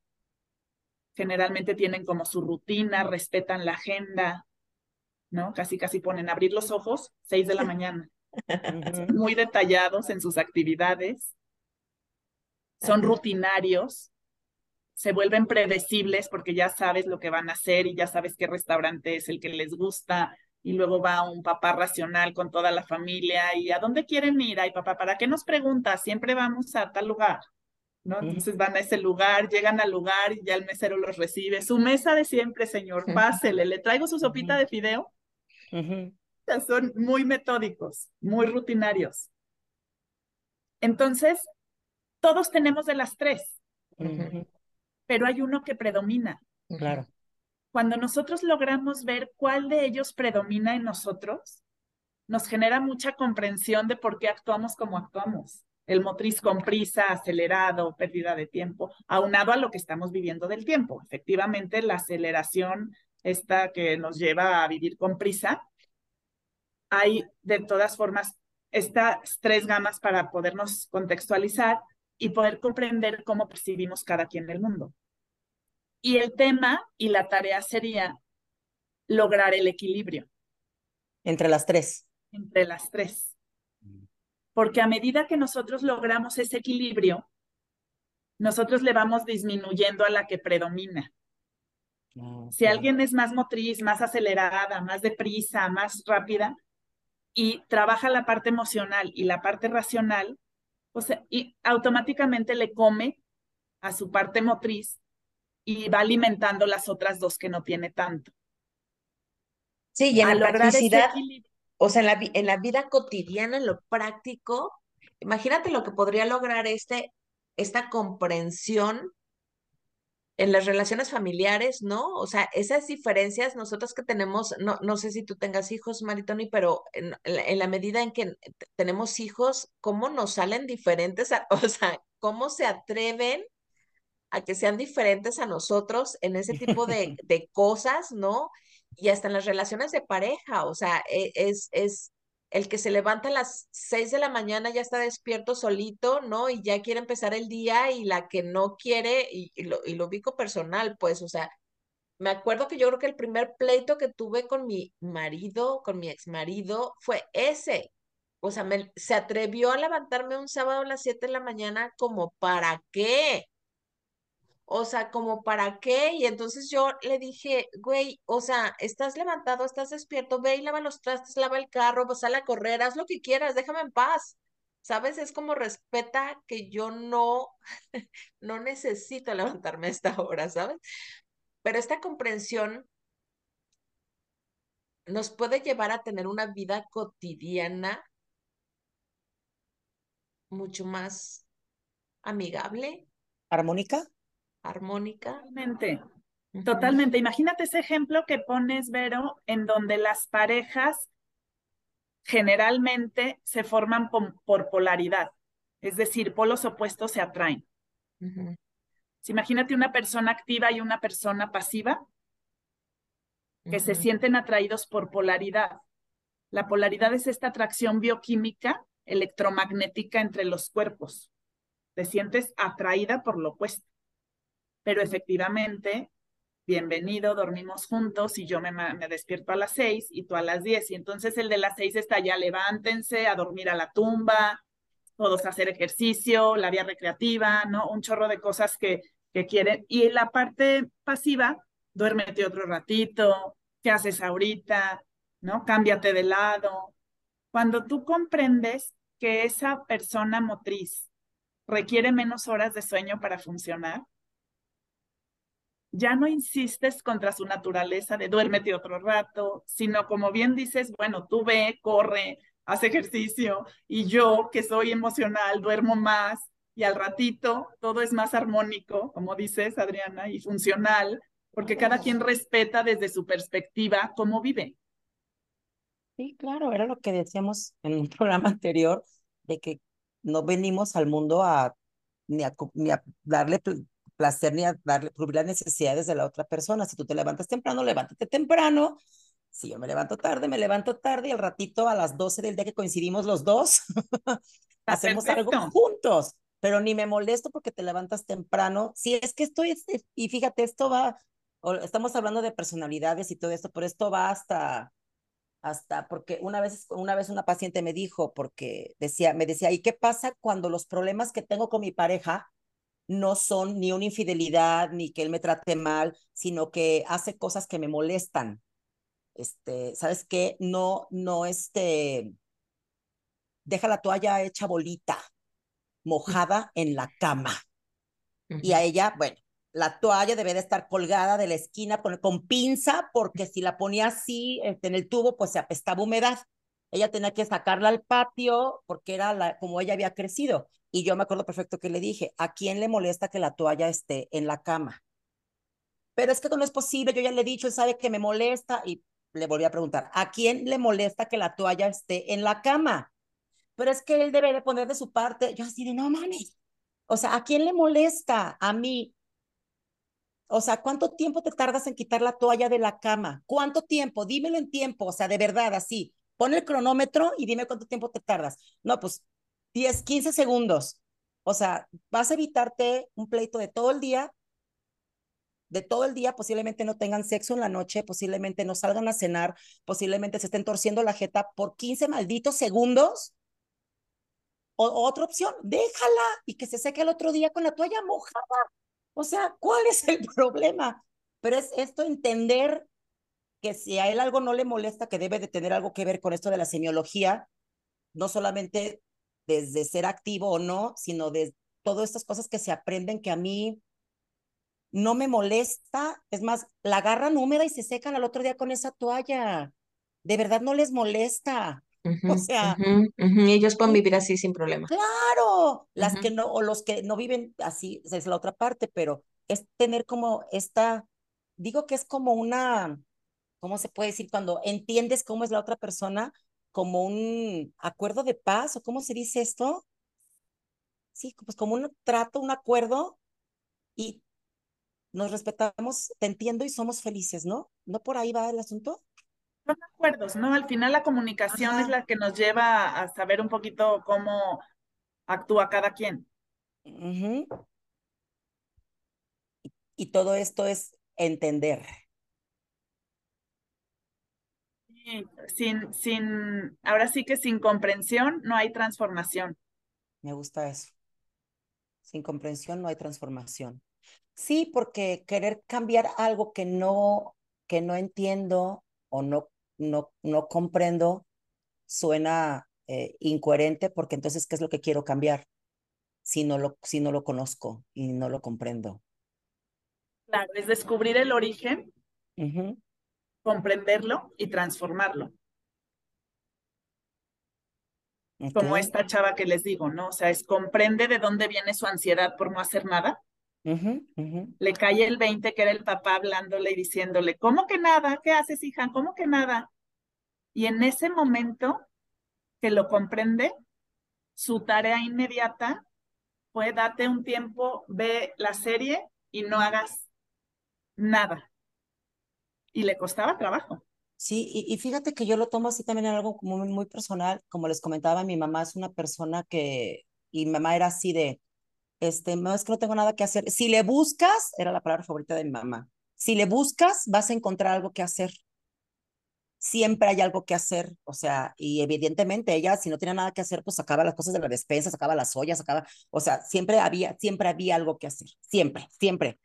generalmente tienen como su rutina, respetan la agenda, ¿no? Casi, casi ponen abrir los ojos, seis de la mañana. Muy detallados en sus actividades, son rutinarios, se vuelven predecibles porque ya sabes lo que van a hacer y ya sabes qué restaurante es el que les gusta, y luego va un papá racional con toda la familia y a dónde quieren ir, ay papá, ¿para qué nos preguntas? Siempre vamos a tal lugar, ¿no? Entonces van a ese lugar, llegan al lugar y ya el mesero los recibe. Su mesa de siempre, señor, pásele, le traigo su sopita de fideo. Son muy metódicos, muy rutinarios. Entonces, todos tenemos de las tres, pero hay uno que predomina. Claro cuando nosotros logramos ver cuál de ellos predomina en nosotros, nos genera mucha comprensión de por qué actuamos como actuamos. El motriz con prisa, acelerado, pérdida de tiempo, aunado a lo que estamos viviendo del tiempo. Efectivamente, la aceleración esta que nos lleva a vivir con prisa, hay de todas formas estas tres gamas para podernos contextualizar y poder comprender cómo percibimos cada quien el mundo. Y el tema y la tarea sería lograr el equilibrio. Entre las tres. Entre las tres. Porque a medida que nosotros logramos ese equilibrio, nosotros le vamos disminuyendo a la que predomina. Ah, si alguien es más motriz, más acelerada, más deprisa, más rápida, y trabaja la parte emocional y la parte racional, pues, y automáticamente le come a su parte motriz y va alimentando las otras dos que no tiene tanto. Sí, y en la practicidad, o sea, en la, en la vida cotidiana, en lo práctico, imagínate lo que podría lograr este, esta comprensión en las relaciones familiares, ¿no? O sea, esas diferencias, nosotros que tenemos, no, no sé si tú tengas hijos, Maritoni, pero en, en la medida en que tenemos hijos, ¿cómo nos salen diferentes? O sea, ¿cómo se atreven a que sean diferentes a nosotros en ese tipo de, de cosas, ¿no? Y hasta en las relaciones de pareja, o sea, e, es, es el que se levanta a las seis de la mañana ya está despierto solito, ¿no? Y ya quiere empezar el día y la que no quiere, y, lo, y lo ubico personal, pues, o sea, me acuerdo que yo creo que el primer pleito que tuve con mi marido, con mi ex marido, fue ese. O sea, me, se atrevió a levantarme un sábado a las siete de la mañana como, ¿para qué? O sea, como para qué? Y entonces yo le dije, güey, o sea, estás levantado, estás despierto, ve y lava los trastes, lava el carro, vas a la correr, haz lo que quieras, déjame en paz. ¿Sabes? Es como respeta que yo no, no necesito levantarme a esta hora, ¿sabes? Pero esta comprensión nos puede llevar a tener una vida cotidiana mucho más amigable. ¿Armónica? Armónica. Totalmente. Totalmente. Imagínate ese ejemplo que pones, Vero, en donde las parejas generalmente se forman por, polaridad, es decir, polos opuestos se atraen. imagínate una persona activa y una persona pasiva que se sienten atraídos por polaridad. La polaridad es esta atracción bioquímica electromagnética entre los cuerpos. Te sientes atraída por lo opuesto pero efectivamente, bienvenido, dormimos juntos y yo me, me, despierto a las seis y tú a las diez. Y entonces el de las seis está ya levántense a dormir a la tumba, todos a hacer ejercicio, la vía recreativa, ¿no? Un chorro de cosas que, que quieren. Y la parte pasiva, duérmete otro ratito, ¿qué haces ahorita? ¿No? Cámbiate de lado. Cuando tú comprendes que esa persona motriz requiere menos horas de sueño para funcionar, ya no insistes contra su naturaleza de duérmete otro rato, sino como bien dices, bueno, tú ve, corre, haz ejercicio y yo que soy emocional duermo más y al ratito todo es más armónico, como dices Adriana, y funcional, porque cada quien respeta desde su perspectiva cómo vive. Sí, claro, era lo que decíamos en un programa anterior, de que no venimos al mundo a ni a, ni a darle placer ni a darle cubrir las necesidades de la otra persona. Si tú te levantas temprano, levántate temprano. Si yo me levanto tarde, me levanto tarde y al ratito a las 12 del día que coincidimos los dos, hacemos algo juntos. Pero ni me molesto porque te levantas temprano. Si es que estoy, y fíjate, esto va, estamos hablando de personalidades y todo esto, pero esto va hasta hasta porque una vez, una vez una paciente me dijo, porque decía, me decía, ¿y qué pasa cuando los problemas que tengo con mi pareja no son ni una infidelidad, ni que él me trate mal, sino que hace cosas que me molestan? Este, ¿sabes qué? No, no, este, deja la toalla hecha bolita, mojada en la cama. Y a ella, bueno, la toalla debe de estar colgada de la esquina con, con pinza, porque si la ponía así este, en el tubo, pues se apestaba humedad. Ella tenía que sacarla al patio porque era la, como ella había crecido. Y yo me acuerdo perfecto que le dije, ¿a quién le molesta que la toalla esté en la cama? Pero es que no es posible, yo ya le he dicho, él sabe que me molesta y le volví a preguntar, ¿a quién le molesta que la toalla esté en la cama? Pero es que él debe de poner de su parte. Yo así de, no mames. O sea, ¿a quién le molesta? A mí. O sea, ¿cuánto tiempo te tardas en quitar la toalla de la cama? ¿Cuánto tiempo? Dímelo en tiempo, o sea, de verdad, así. Pon el cronómetro y dime cuánto tiempo te tardas. No, pues 10, 15 segundos. O sea, vas a evitarte un pleito de todo el día, de todo el día, posiblemente no tengan sexo en la noche, posiblemente no salgan a cenar, posiblemente se estén torciendo la jeta por 15 malditos segundos. O, otra opción, déjala y que se seque el otro día con la toalla mojada. O sea, ¿cuál es el problema? Pero es esto entender que si a él algo no le molesta, que debe de tener algo que ver con esto de la semiología, no solamente desde ser activo o no, sino de todas estas cosas que se aprenden que a mí no me molesta. Es más, la agarran húmeda y se secan al otro día con esa toalla. De verdad no les molesta o sea, ellos pueden vivir así sin problema. Claro, las que no, o los que no viven así, es la otra parte, pero es tener como esta, digo que es como una, ¿cómo se puede decir? Cuando entiendes cómo es la otra persona, como un acuerdo de paz, o cómo se dice esto. Sí, pues como un trato, un acuerdo, y nos respetamos, te entiendo y somos felices, ¿no? ¿No por ahí va el asunto? Son acuerdos, ¿no? Al final la comunicación es la que nos lleva a saber un poquito cómo actúa cada quien. y, todo esto es entender. Sin, sin, ahora sí que sin comprensión no hay transformación. Me gusta eso. Sin comprensión no hay transformación. Sí, porque querer cambiar algo que no, que no entiendo o no no, no comprendo, suena eh, incoherente porque entonces, ¿qué es lo que quiero cambiar? Si no, lo, si no lo conozco y no lo comprendo. Claro, es descubrir el origen, comprenderlo y transformarlo. Como esta chava que les digo, ¿no? O sea, es comprende de dónde viene su ansiedad por no hacer nada. Le cae el 20 que era el papá hablándole y diciéndole, ¿cómo que nada? ¿Qué haces, hija? ¿Cómo que nada? Y en ese momento que lo comprende, su tarea inmediata fue darte un tiempo, ve la serie y no hagas nada. Y le costaba trabajo. Sí, y, fíjate que yo lo tomo así también en algo como muy personal. Como les comentaba, mi mamá es una persona que, y mi mamá era así de, este, no es que no tengo nada que hacer. Si le buscas, era la palabra favorita de mi mamá, si le buscas, vas a encontrar algo que hacer. Siempre hay algo que hacer, o sea, y evidentemente ella, si no tiene nada que hacer, pues sacaba las cosas de la despensa, sacaba las ollas, sacaba, o sea, siempre había, siempre había algo que hacer, siempre, siempre.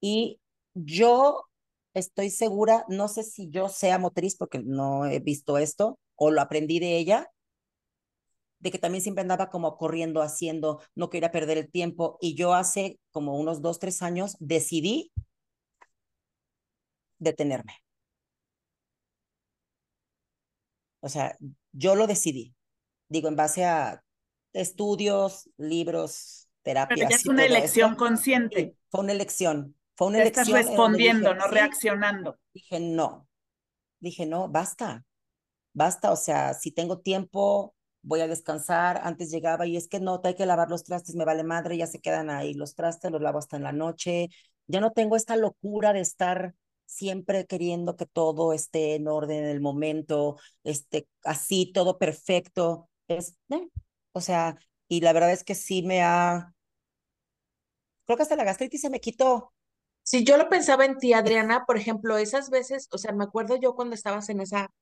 Y yo estoy segura, no sé si yo sea motriz porque no he visto esto o lo aprendí de ella, de que también siempre andaba como corriendo, haciendo, no quería perder el tiempo. Y yo hace como unos dos, tres años decidí detenerme. O sea, yo lo decidí. Digo, en base a estudios, libros, terapias. Pero ya es una elección consciente. fue una elección. Fue una elección. Estás respondiendo, no reaccionando. Dije, no. Dije, no, basta basta, o sea, si tengo tiempo, voy a descansar, antes llegaba y es que no, te hay que lavar los trastes, me vale madre, ya se quedan ahí los trastes, los lavo hasta en la noche, ya no tengo esta locura de estar siempre queriendo que todo esté en orden en el momento, este, así, todo perfecto, es, eh, o sea, y la verdad es que sí me ha, creo que hasta la gastritis se me quitó. Si yo lo pensaba en ti, Adriana, por ejemplo, esas veces, o sea, me acuerdo yo cuando estabas en esa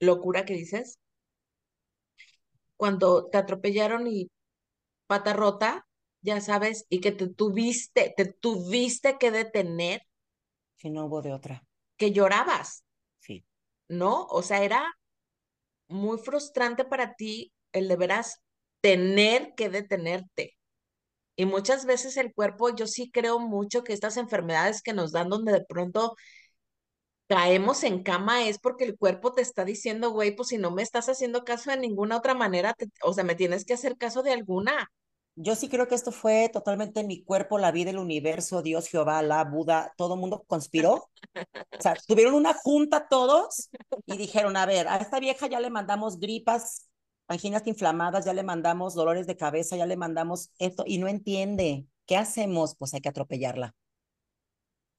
locura que dices, cuando te atropellaron y pata rota, ya sabes, y que te tuviste, te tuviste que detener. Si no hubo de otra. Que llorabas. Sí. ¿No? O sea, era muy frustrante para ti el de veras tener que detenerte. Y muchas veces el cuerpo, yo sí creo mucho que estas enfermedades que nos dan donde de pronto caemos en cama es porque el cuerpo te está diciendo, güey, pues si no me estás haciendo caso de ninguna otra manera, o sea, me tienes que hacer caso de alguna. Yo sí creo que esto fue totalmente mi cuerpo, la vida, el universo, Dios, Jehová, la Buda, todo el mundo conspiró. O sea, tuvieron una junta todos y dijeron, a ver, a esta vieja ya le mandamos gripas, anginas inflamadas, ya le mandamos dolores de cabeza, ya le mandamos esto y no entiende. ¿Qué hacemos? Pues hay que atropellarla.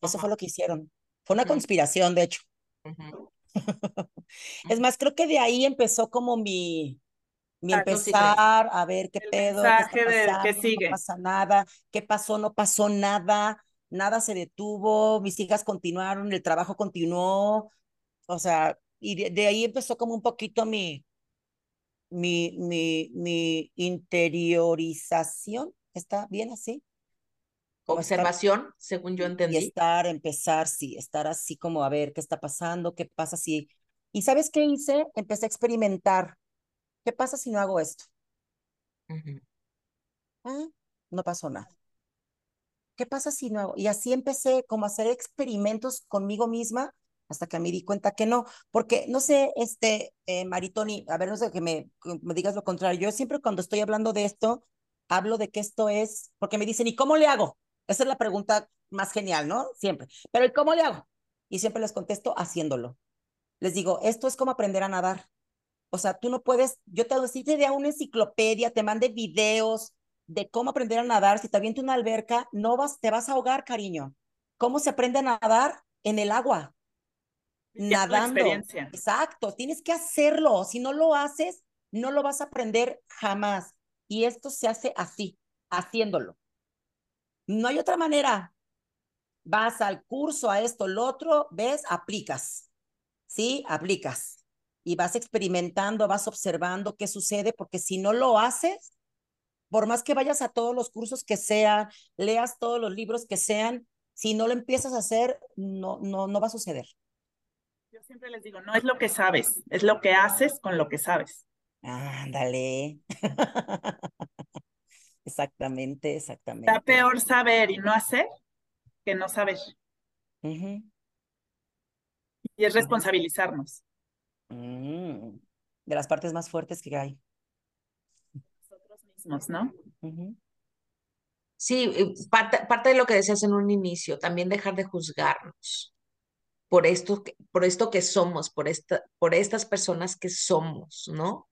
Eso fue lo que hicieron. Fue una conspiración, de hecho. es más, creo que de ahí empezó como mi, mi empezar a ver qué pedo, qué sigue. no pasa nada, qué pasó, no pasó nada, nada se detuvo, mis hijas continuaron, el trabajo continuó, o sea, y de, ahí empezó como un poquito mi, mi, mi, mi interiorización, ¿está bien así? Observación, según yo entendí. Y estar, empezar, sí, estar así como a ver qué está pasando, qué pasa si... ¿Y sabes qué hice? Empecé a experimentar. ¿Qué pasa si no hago esto? Ah, no pasó nada. ¿Qué pasa si no hago? Y así empecé como a hacer experimentos conmigo misma hasta que me di cuenta que no, porque no sé, este, eh, Maritoni, a ver, no sé que me, digas lo contrario. Yo siempre cuando estoy hablando de esto, hablo de que esto es, porque me dicen, ¿y cómo le hago? Esa es la pregunta más genial, ¿no? Siempre. Pero ¿y cómo le hago? Y siempre les contesto haciéndolo. Les digo, esto es como aprender a nadar. O sea, tú no puedes, yo te doy te una enciclopedia, te mande videos de cómo aprender a nadar. Si te aviento una alberca, no vas, te vas a ahogar, cariño. ¿Cómo se aprende a nadar? En el agua. Nadando. Exacto, tienes que hacerlo. Si no lo haces, no lo vas a aprender jamás. Y esto se hace así, haciéndolo. No hay otra manera. Vas al curso, a esto, lo otro, ves, aplicas. ¿Sí? Aplicas. Y vas experimentando, vas observando qué sucede, porque si no lo haces, por más que vayas a todos los cursos que sean, leas todos los libros que sean, si no lo empiezas a hacer, no, no, no va a suceder. Siempre les digo, no es lo que sabes, es lo que haces con lo que sabes. Ándale. Exactamente, exactamente. Está peor saber y no hacer que no saber. Y es responsabilizarnos. Mm, de las partes más fuertes que hay. Nosotros mismos, ¿no? Sí, parte, parte de lo que decías en un inicio, también dejar de juzgarnos por esto, por esto que somos, por, esta, por estas personas que somos, ¿no?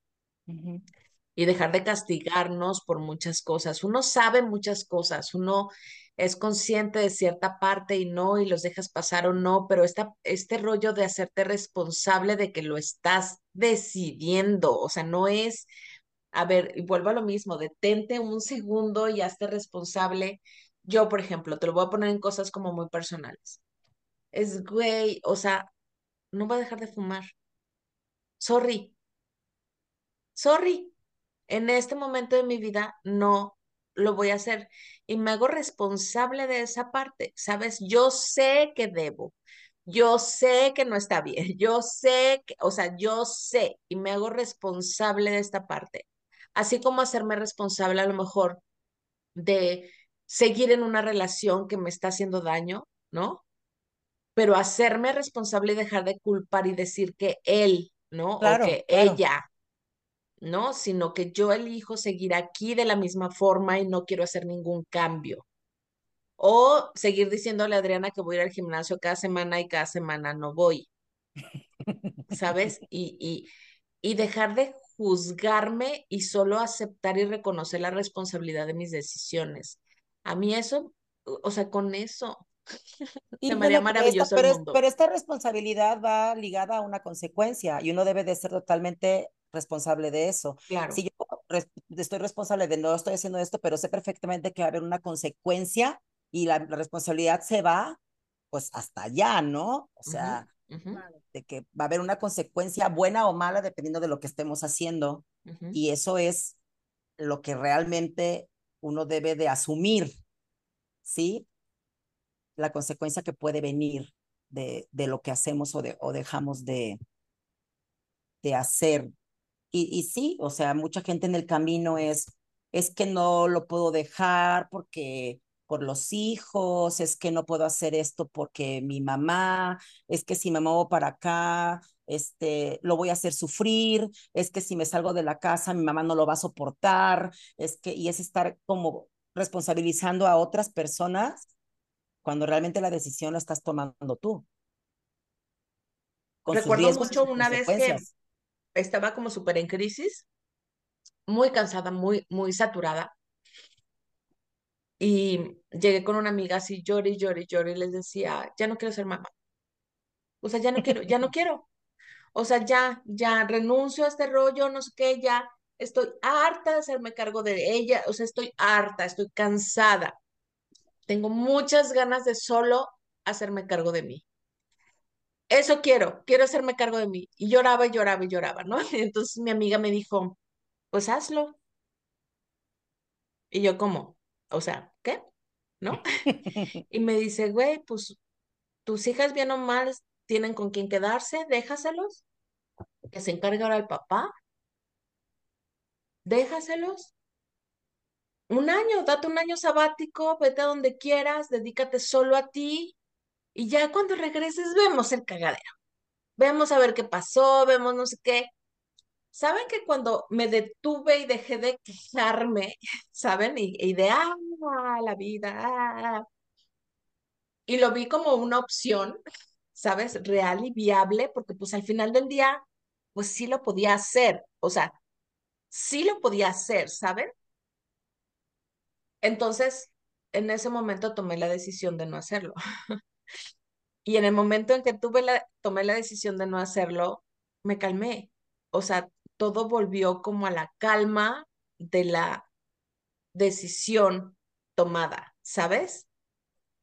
y dejar de castigarnos por muchas cosas. Uno sabe muchas cosas, uno es consciente de cierta parte y no, y los dejas pasar o no, pero esta, este rollo de hacerte responsable de que lo estás decidiendo, o sea, no es, a ver, y vuelvo a lo mismo, detente un segundo y hazte responsable. Yo, por ejemplo, te lo voy a poner en cosas como muy personales. Es, güey, o sea, no voy a dejar de fumar. Sorry. Sorry, en este momento de mi vida no lo voy a hacer y me hago responsable de esa parte, ¿sabes? Yo sé que debo, yo sé que no está bien, yo sé que, o sea, yo sé y me hago responsable de esta parte, así como hacerme responsable a lo mejor de seguir en una relación que me está haciendo daño, ¿no? Pero hacerme responsable y dejar de culpar y decir que él, ¿no? o que ella ¿no? Sino que yo elijo seguir aquí de la misma forma y no quiero hacer ningún cambio. O seguir diciéndole a Adriana que voy a ir al gimnasio cada semana y cada semana no voy. ¿Sabes? Y, y dejar de juzgarme y solo aceptar y reconocer la responsabilidad de mis decisiones. A mí eso, o sea, con eso se me haría maravilloso pero, el mundo. pero esta responsabilidad va ligada a una consecuencia y uno debe de ser totalmente responsable de eso. Claro. Si yo estoy responsable de no estoy haciendo esto, pero sé perfectamente que va a haber una consecuencia y la, la responsabilidad se va, pues hasta allá, ¿no? O sea, uh -huh, uh -huh. de que va a haber una consecuencia buena o mala dependiendo de lo que estemos haciendo. Uh -huh. Y eso es lo que realmente uno debe de asumir, ¿sí? La consecuencia que puede venir de, de lo que hacemos o, de, o dejamos de, de hacer. Y, y sí, o sea, mucha gente en el camino es, es que no lo puedo dejar porque por los hijos, es que no puedo hacer esto porque mi mamá, es que si me muevo para acá, este, lo voy a hacer sufrir, es que si me salgo de la casa, mi mamá no lo va a soportar, es que, y es estar como responsabilizando a otras personas cuando realmente la decisión la estás tomando tú. Con Recuerdo mucho una vez que estaba como súper en crisis, muy cansada, muy, muy saturada. Y llegué con una amiga así, lloré, lloré, lloré, y les decía, ya no quiero ser mamá. O sea, ya no quiero, ya no quiero. O sea, ya, ya renuncio a este rollo, no sé qué, ya estoy harta de hacerme cargo de ella. O sea, estoy harta, estoy cansada. Tengo muchas ganas de solo hacerme cargo de mí. Eso quiero, quiero hacerme cargo de mí. Y lloraba y lloraba y lloraba, ¿no? Entonces mi amiga me dijo, pues hazlo. Y yo como, o sea, ¿qué? ¿No? y me dice, güey, pues tus hijas bien o mal tienen con quién quedarse, déjaselos, que se encargue ahora el papá, déjaselos. Un año, date un año sabático, vete a donde quieras, dedícate solo a ti y ya cuando regreses vemos el cagadero. Vemos a ver qué pasó, vemos no sé qué. ¿Saben que cuando me detuve y dejé de quejarme, ¿saben? Y, de, ah, la vida, ah, y lo vi como una opción, ¿sabes? Real y viable, porque pues al final del día, pues sí lo podía hacer, o sea, sí lo podía hacer, ¿saben? Entonces, en ese momento tomé la decisión de no hacerlo. y en el momento en que tuve la, tomé la decisión de no hacerlo, me calmé. O sea, todo volvió como a la calma de la decisión tomada, ¿sabes?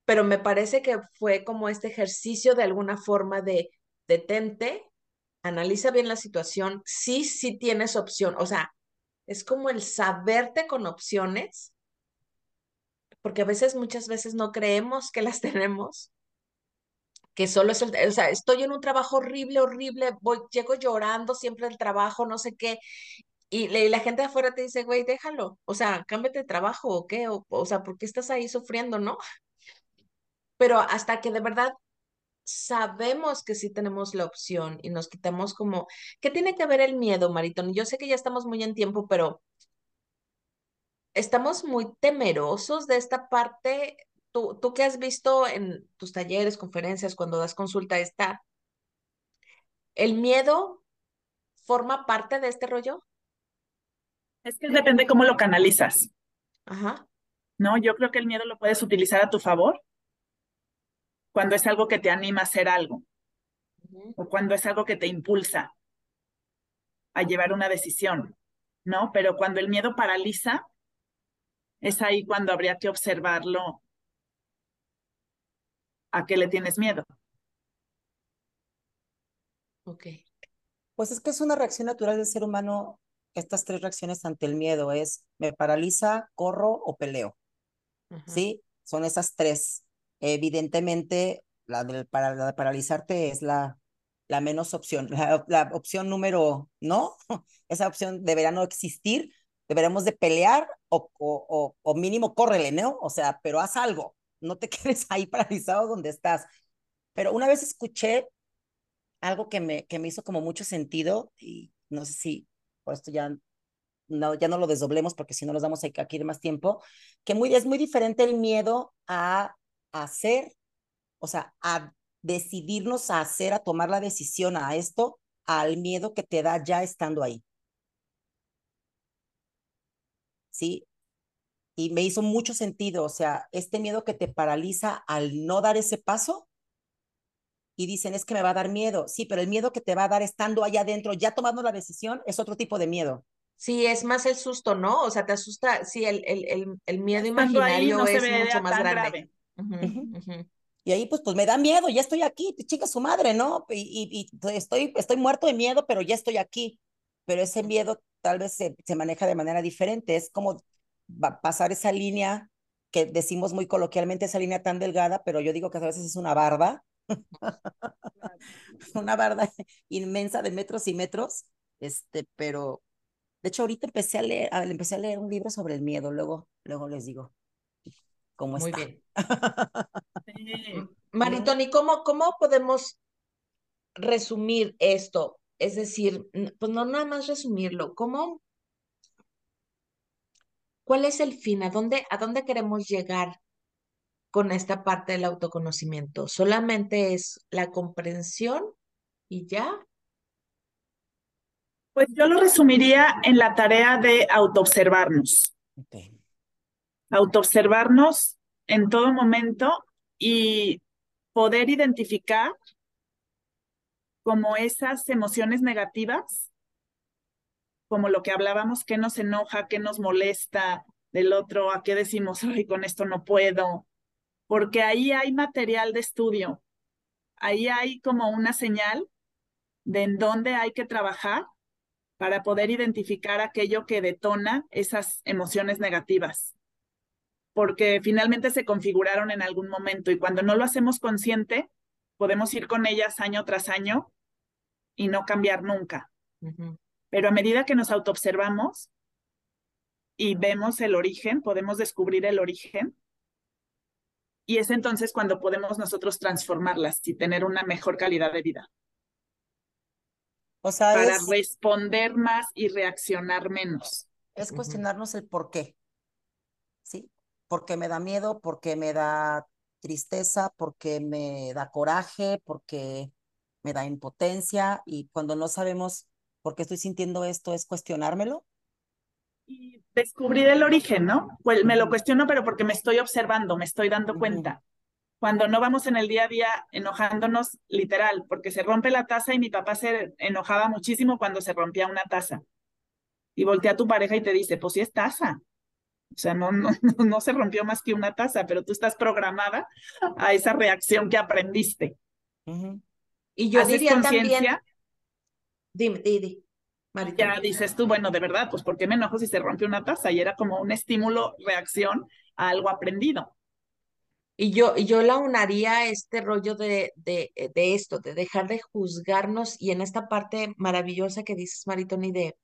Pero me parece que fue como este ejercicio de alguna forma de detente, analiza bien la situación, sí, sí tienes opción, o sea, es como el saberte con opciones, porque a veces, muchas veces no creemos que las tenemos, que solo es el, o sea, estoy en un trabajo horrible, horrible, voy, llego llorando siempre del trabajo, no sé qué, y, y la gente de afuera te dice, güey, déjalo, o sea, cámbiate de trabajo o qué, o, o sea, ¿por qué estás ahí sufriendo, no? Pero hasta que de verdad sabemos que sí tenemos la opción y nos quitamos como, ¿qué tiene que ver el miedo, Maritón? Yo sé que ya estamos muy en tiempo, pero estamos muy temerosos de esta parte. Tú, tú que has visto en tus talleres, conferencias, cuando das consulta, esta, ¿el miedo forma parte de este rollo? Es que depende cómo lo canalizas. Ajá. No, yo creo que el miedo lo puedes utilizar a tu favor cuando es algo que te anima a hacer algo uh -huh. o cuando es algo que te impulsa a llevar una decisión, ¿no? Pero cuando el miedo paraliza, es ahí cuando habría que observarlo a qué le tienes miedo. Ok. Pues es que es una reacción natural del ser humano, estas tres reacciones ante el miedo, es me paraliza, corro o peleo. Uh -huh. ¿Sí? Son esas tres evidentemente la de, para, la de paralizarte es la, la menos opción. La, la, opción número no, esa opción deberá no existir, deberemos de pelear o, o, o, mínimo córrele, ¿no? O sea, pero haz algo, no te quedes ahí paralizado donde estás. Pero una vez escuché algo que me, que me hizo como mucho sentido y no sé si por esto ya no, ya no lo desdoblemos porque si no nos damos aquí más tiempo, que muy, es muy diferente el miedo a hacer, o sea, a decidirnos a hacer, a tomar la decisión a esto, al miedo que te da ya estando ahí. ¿Sí? Y me hizo mucho sentido, o sea, este miedo que te paraliza al no dar ese paso y dicen, es que me va a dar miedo. Sí, pero el miedo que te va a dar estando allá adentro, ya tomando la decisión, es otro tipo de miedo. Sí, es más el susto, ¿no? O sea, te asusta, sí, el, el, el, el miedo imaginario es mucho más grande. Y ahí pues, pues me da miedo, ya estoy aquí, chica su madre, ¿no? Y, y, y, estoy, estoy muerto de miedo, pero ya estoy aquí. Pero ese miedo tal vez se, se maneja de manera diferente, es como pasar esa línea que decimos muy coloquialmente, esa línea tan delgada, pero yo digo que a veces es una barda, una barda inmensa de metros y metros, este, pero de hecho ahorita empecé a leer, empecé a leer un libro sobre el miedo, luego, luego les digo cómo Muy está. bien. Maritoni, ¿cómo, ¿cómo podemos resumir esto? Es decir, pues no nada más resumirlo, ¿cómo? ¿Cuál es el fin? ¿A dónde, a dónde queremos llegar con esta parte del autoconocimiento? ¿Solamente es la comprensión y ya? Pues yo lo resumiría en la tarea de autoobservarnos. Okay. Autoobservarnos en todo momento y poder identificar como esas emociones negativas, como lo que hablábamos, que nos enoja, que nos molesta del otro, a qué decimos, ay, con esto no puedo, porque ahí hay material de estudio, ahí hay como una señal de en dónde hay que trabajar para poder identificar aquello que detona esas emociones negativas. Porque finalmente se configuraron en algún momento y cuando no lo hacemos consciente, podemos ir con ellas año tras año y no cambiar nunca. Uh -huh. Pero a medida que nos autoobservamos y vemos el origen, podemos descubrir el origen y es entonces cuando podemos nosotros transformarlas y tener una mejor calidad de vida. O sea, para es, responder más y reaccionar menos. Es cuestionarnos uh -huh. el por qué. ¿Sí? porque me da miedo, porque me da tristeza, porque me da coraje, porque me da impotencia y cuando no sabemos por qué estoy sintiendo esto es cuestionármelo. Y descubrir el origen, ¿no? Pues me lo cuestiono, pero porque me estoy observando, me estoy dando cuenta. Cuando no vamos en el día a día enojándonos literal, porque se rompe la taza y mi papá se enojaba muchísimo cuando se rompía una taza. Y voltea a tu pareja y te dice, pues sí es taza, o sea, no, no, no se rompió más que una taza, pero tú estás programada a esa reacción que aprendiste. Uh -huh. Y yo diría también... Dime, Didi. Ya dices tú, bueno, de verdad, pues ¿por qué me enojo si se rompe una taza? Y era como un estímulo, reacción a algo aprendido. Y yo, yo la unaría este rollo de, de, de esto, de dejar de juzgarnos y en esta parte maravillosa que dices, Maritoni, de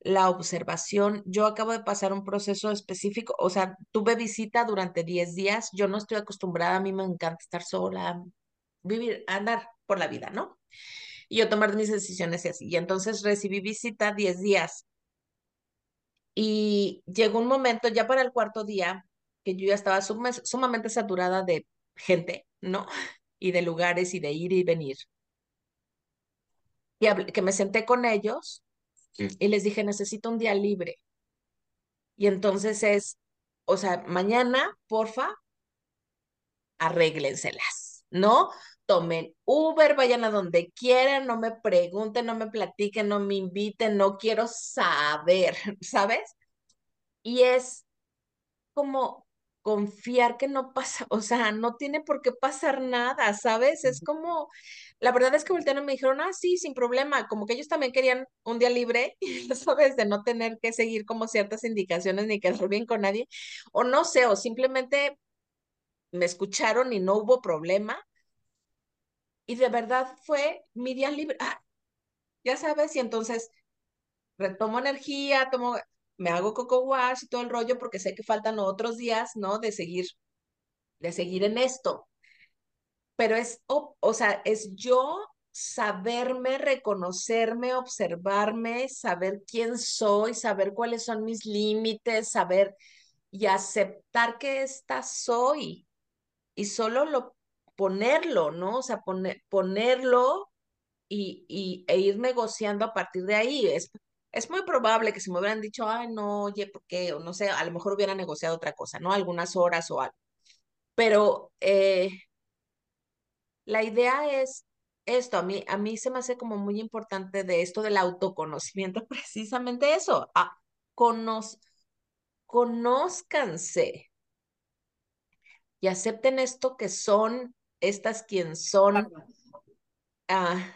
la observación. Yo acabo de pasar un proceso específico, o sea, tuve visita durante 10 días, yo no estoy acostumbrada, a mí me encanta estar sola, vivir, andar por la vida, ¿no? Y yo tomar mis decisiones y así. Y entonces recibí visita 10 días. Y llegó un momento, ya para el cuarto día, que yo ya estaba sum sumamente saturada de gente, ¿no? Y de lugares y de ir y venir. Y que me senté con ellos y les dije, necesito un día libre. Y entonces es, o sea, mañana, porfa, arréglenselas, ¿no? Tomen Uber, vayan a donde quieran, no me pregunten, no me platiquen, no me inviten, no quiero saber, ¿sabes? Y es como confiar que no pasa, o sea, no tiene por qué pasar nada, ¿sabes? Es como, la verdad es que voltearon y me dijeron, ah, sí, sin problema, como que ellos también querían un día libre, ¿sabes? De no tener que seguir como ciertas indicaciones ni quedar bien con nadie, o no sé, o simplemente me escucharon y no hubo problema. Y de verdad fue mi día libre, ah, ya sabes, y entonces retomo energía, tomo, me hago coco wash y todo el rollo porque sé que faltan otros días, ¿no? De seguir, de seguir en esto. Pero es, o, sea, es yo saberme, reconocerme, observarme, saber quién soy, saber cuáles son mis límites, saber y aceptar que esta soy y solo lo ponerlo, ¿no? O sea, poner, ponerlo y, y, e ir negociando a partir de ahí. Es, es muy probable que si me hubieran dicho, ay, no, oye, ¿por qué? O no sé, a lo mejor hubiera negociado otra cosa, ¿no? Algunas horas o algo. Pero eh, la idea es esto, a mí, a mí se me hace como muy importante de esto del autoconocimiento, precisamente eso, a, conoz, conózcanse y acepten esto que son, estas quien son. Ah,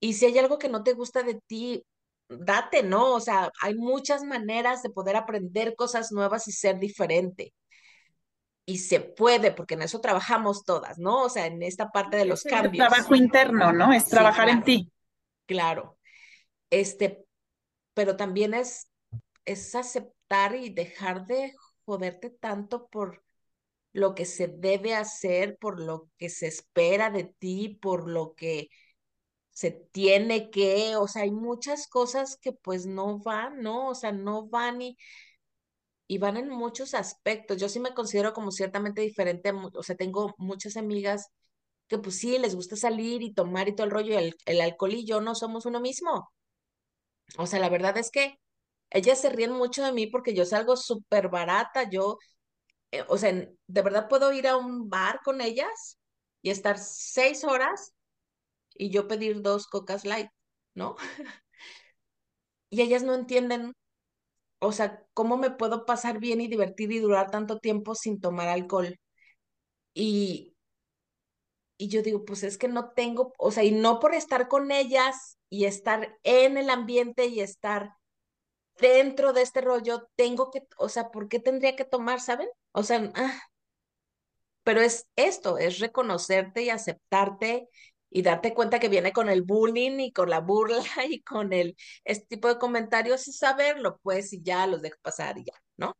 y si hay algo que no te gusta de ti, date, ¿no? O sea, hay muchas maneras de poder aprender cosas nuevas y ser diferente. Y se puede, porque en eso trabajamos todas, ¿no? O sea, en esta parte de los es cambios. trabajo interno, ¿no? Es Sí, trabajar en ti. Claro. Este, pero también es, es aceptar y dejar de joderte tanto por lo que se debe hacer, por lo que se espera de ti, por lo que se tiene que, o sea, hay muchas cosas que pues no van, ¿no? O sea, no van y, y van en muchos aspectos. Yo sí me considero como ciertamente diferente, o sea, tengo muchas amigas que pues sí, les gusta salir y tomar y todo el rollo, el, el alcohol y yo no somos uno mismo. O sea, la verdad es que ellas se ríen mucho de mí porque yo salgo súper barata, yo, eh, o sea, de verdad puedo ir a un bar con ellas y estar seis horas y yo pedir dos cocas light, ¿no? Y ellas no entienden, o sea, cómo me puedo pasar bien y divertir y durar tanto tiempo sin tomar alcohol. Y, y yo digo, pues es que no tengo, o sea, y no por estar con ellas y estar en el ambiente y estar dentro de este rollo, tengo que, o sea, ¿por qué tendría que tomar, saben? O sea, ah, pero es esto, es reconocerte y aceptarte y darte cuenta que viene con el bullying y con la burla y con el, este tipo de comentarios y saberlo, pues, y ya los dejo pasar y ya, ¿no?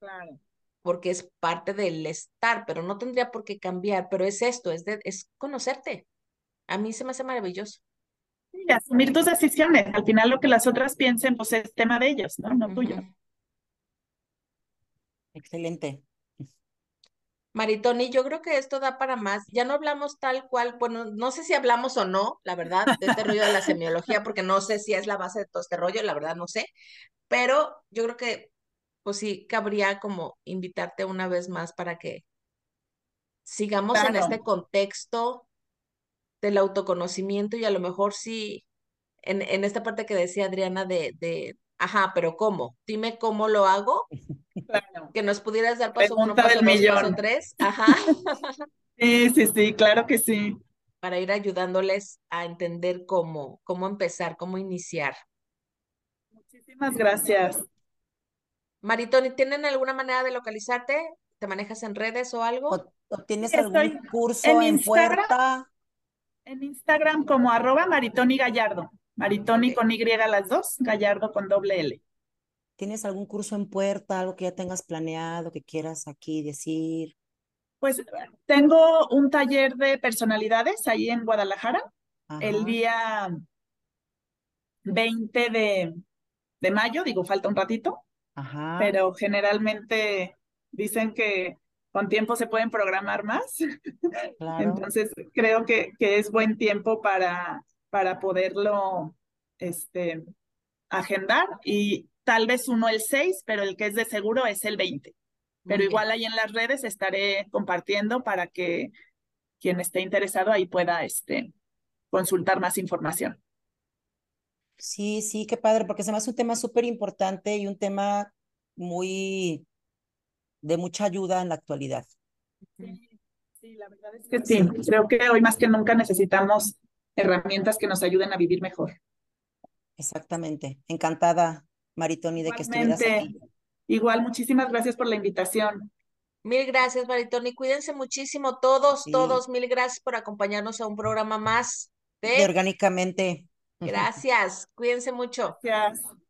Claro. Porque es parte del estar, pero no tendría por qué cambiar, pero es esto, es, de, es conocerte. A mí se me hace maravilloso. Y asumir tus decisiones. Al final lo que las otras piensen, pues es tema de ellos, ¿no? No tuyo. Excelente. Maritoni, yo creo que esto da para más. Ya no hablamos tal cual, bueno, no sé si hablamos o no, la verdad, de este rollo de la semiología, porque no sé si es la base de todo este rollo, la verdad no sé, pero yo creo que, pues sí, cabría como invitarte una vez más para que sigamos en este contexto del autoconocimiento y a lo mejor sí, en, en esta parte que decía Adriana de, de, ajá, pero ¿cómo? Dime cómo lo hago, Claro. que nos pudieras dar paso uno, Pregunta paso del dos, millón. paso tres, ajá. Sí, sí, sí, claro que sí. para ir ayudándoles a entender cómo, cómo empezar, cómo iniciar. Muchísimas gracias. Maritoni, ¿tienen alguna manera de localizarte? ¿Te manejas en redes o algo? ¿O, tienes algún curso en en Instagram. puerta? En Instagram como arroba Maritoni Gallardo. Maritoni Ok. con Y las dos, Gallardo con doble L. ¿Tienes algún curso en puerta, algo que ya tengas planeado, que quieras aquí decir? Pues tengo un taller de personalidades ahí en Guadalajara el día 20 de, de mayo, digo, falta un ratito, ajá, pero generalmente dicen que con tiempo se pueden programar más. claro. Entonces, creo que, que es buen tiempo para, para poderlo este, agendar y tal vez uno el 6, pero el que es de seguro es el 20. Muy Pero igual ahí en las redes estaré compartiendo para que quien esté interesado ahí pueda este, consultar más información. Sí, sí, qué padre, porque me hace un tema súper importante y un tema muy de mucha ayuda en la actualidad. Sí, sí, la verdad es que sí. Creo que hoy más que nunca necesitamos herramientas que nos ayuden a vivir mejor. Exactamente. Encantada, Maritoni, de que estuvieras aquí. igual, muchísimas gracias por la invitación. Mil gracias, Maritoni. Cuídense muchísimo todos, Sí. todos. Mil gracias por acompañarnos a un programa más De de... orgánicamente. Gracias. Cuídense mucho. Gracias.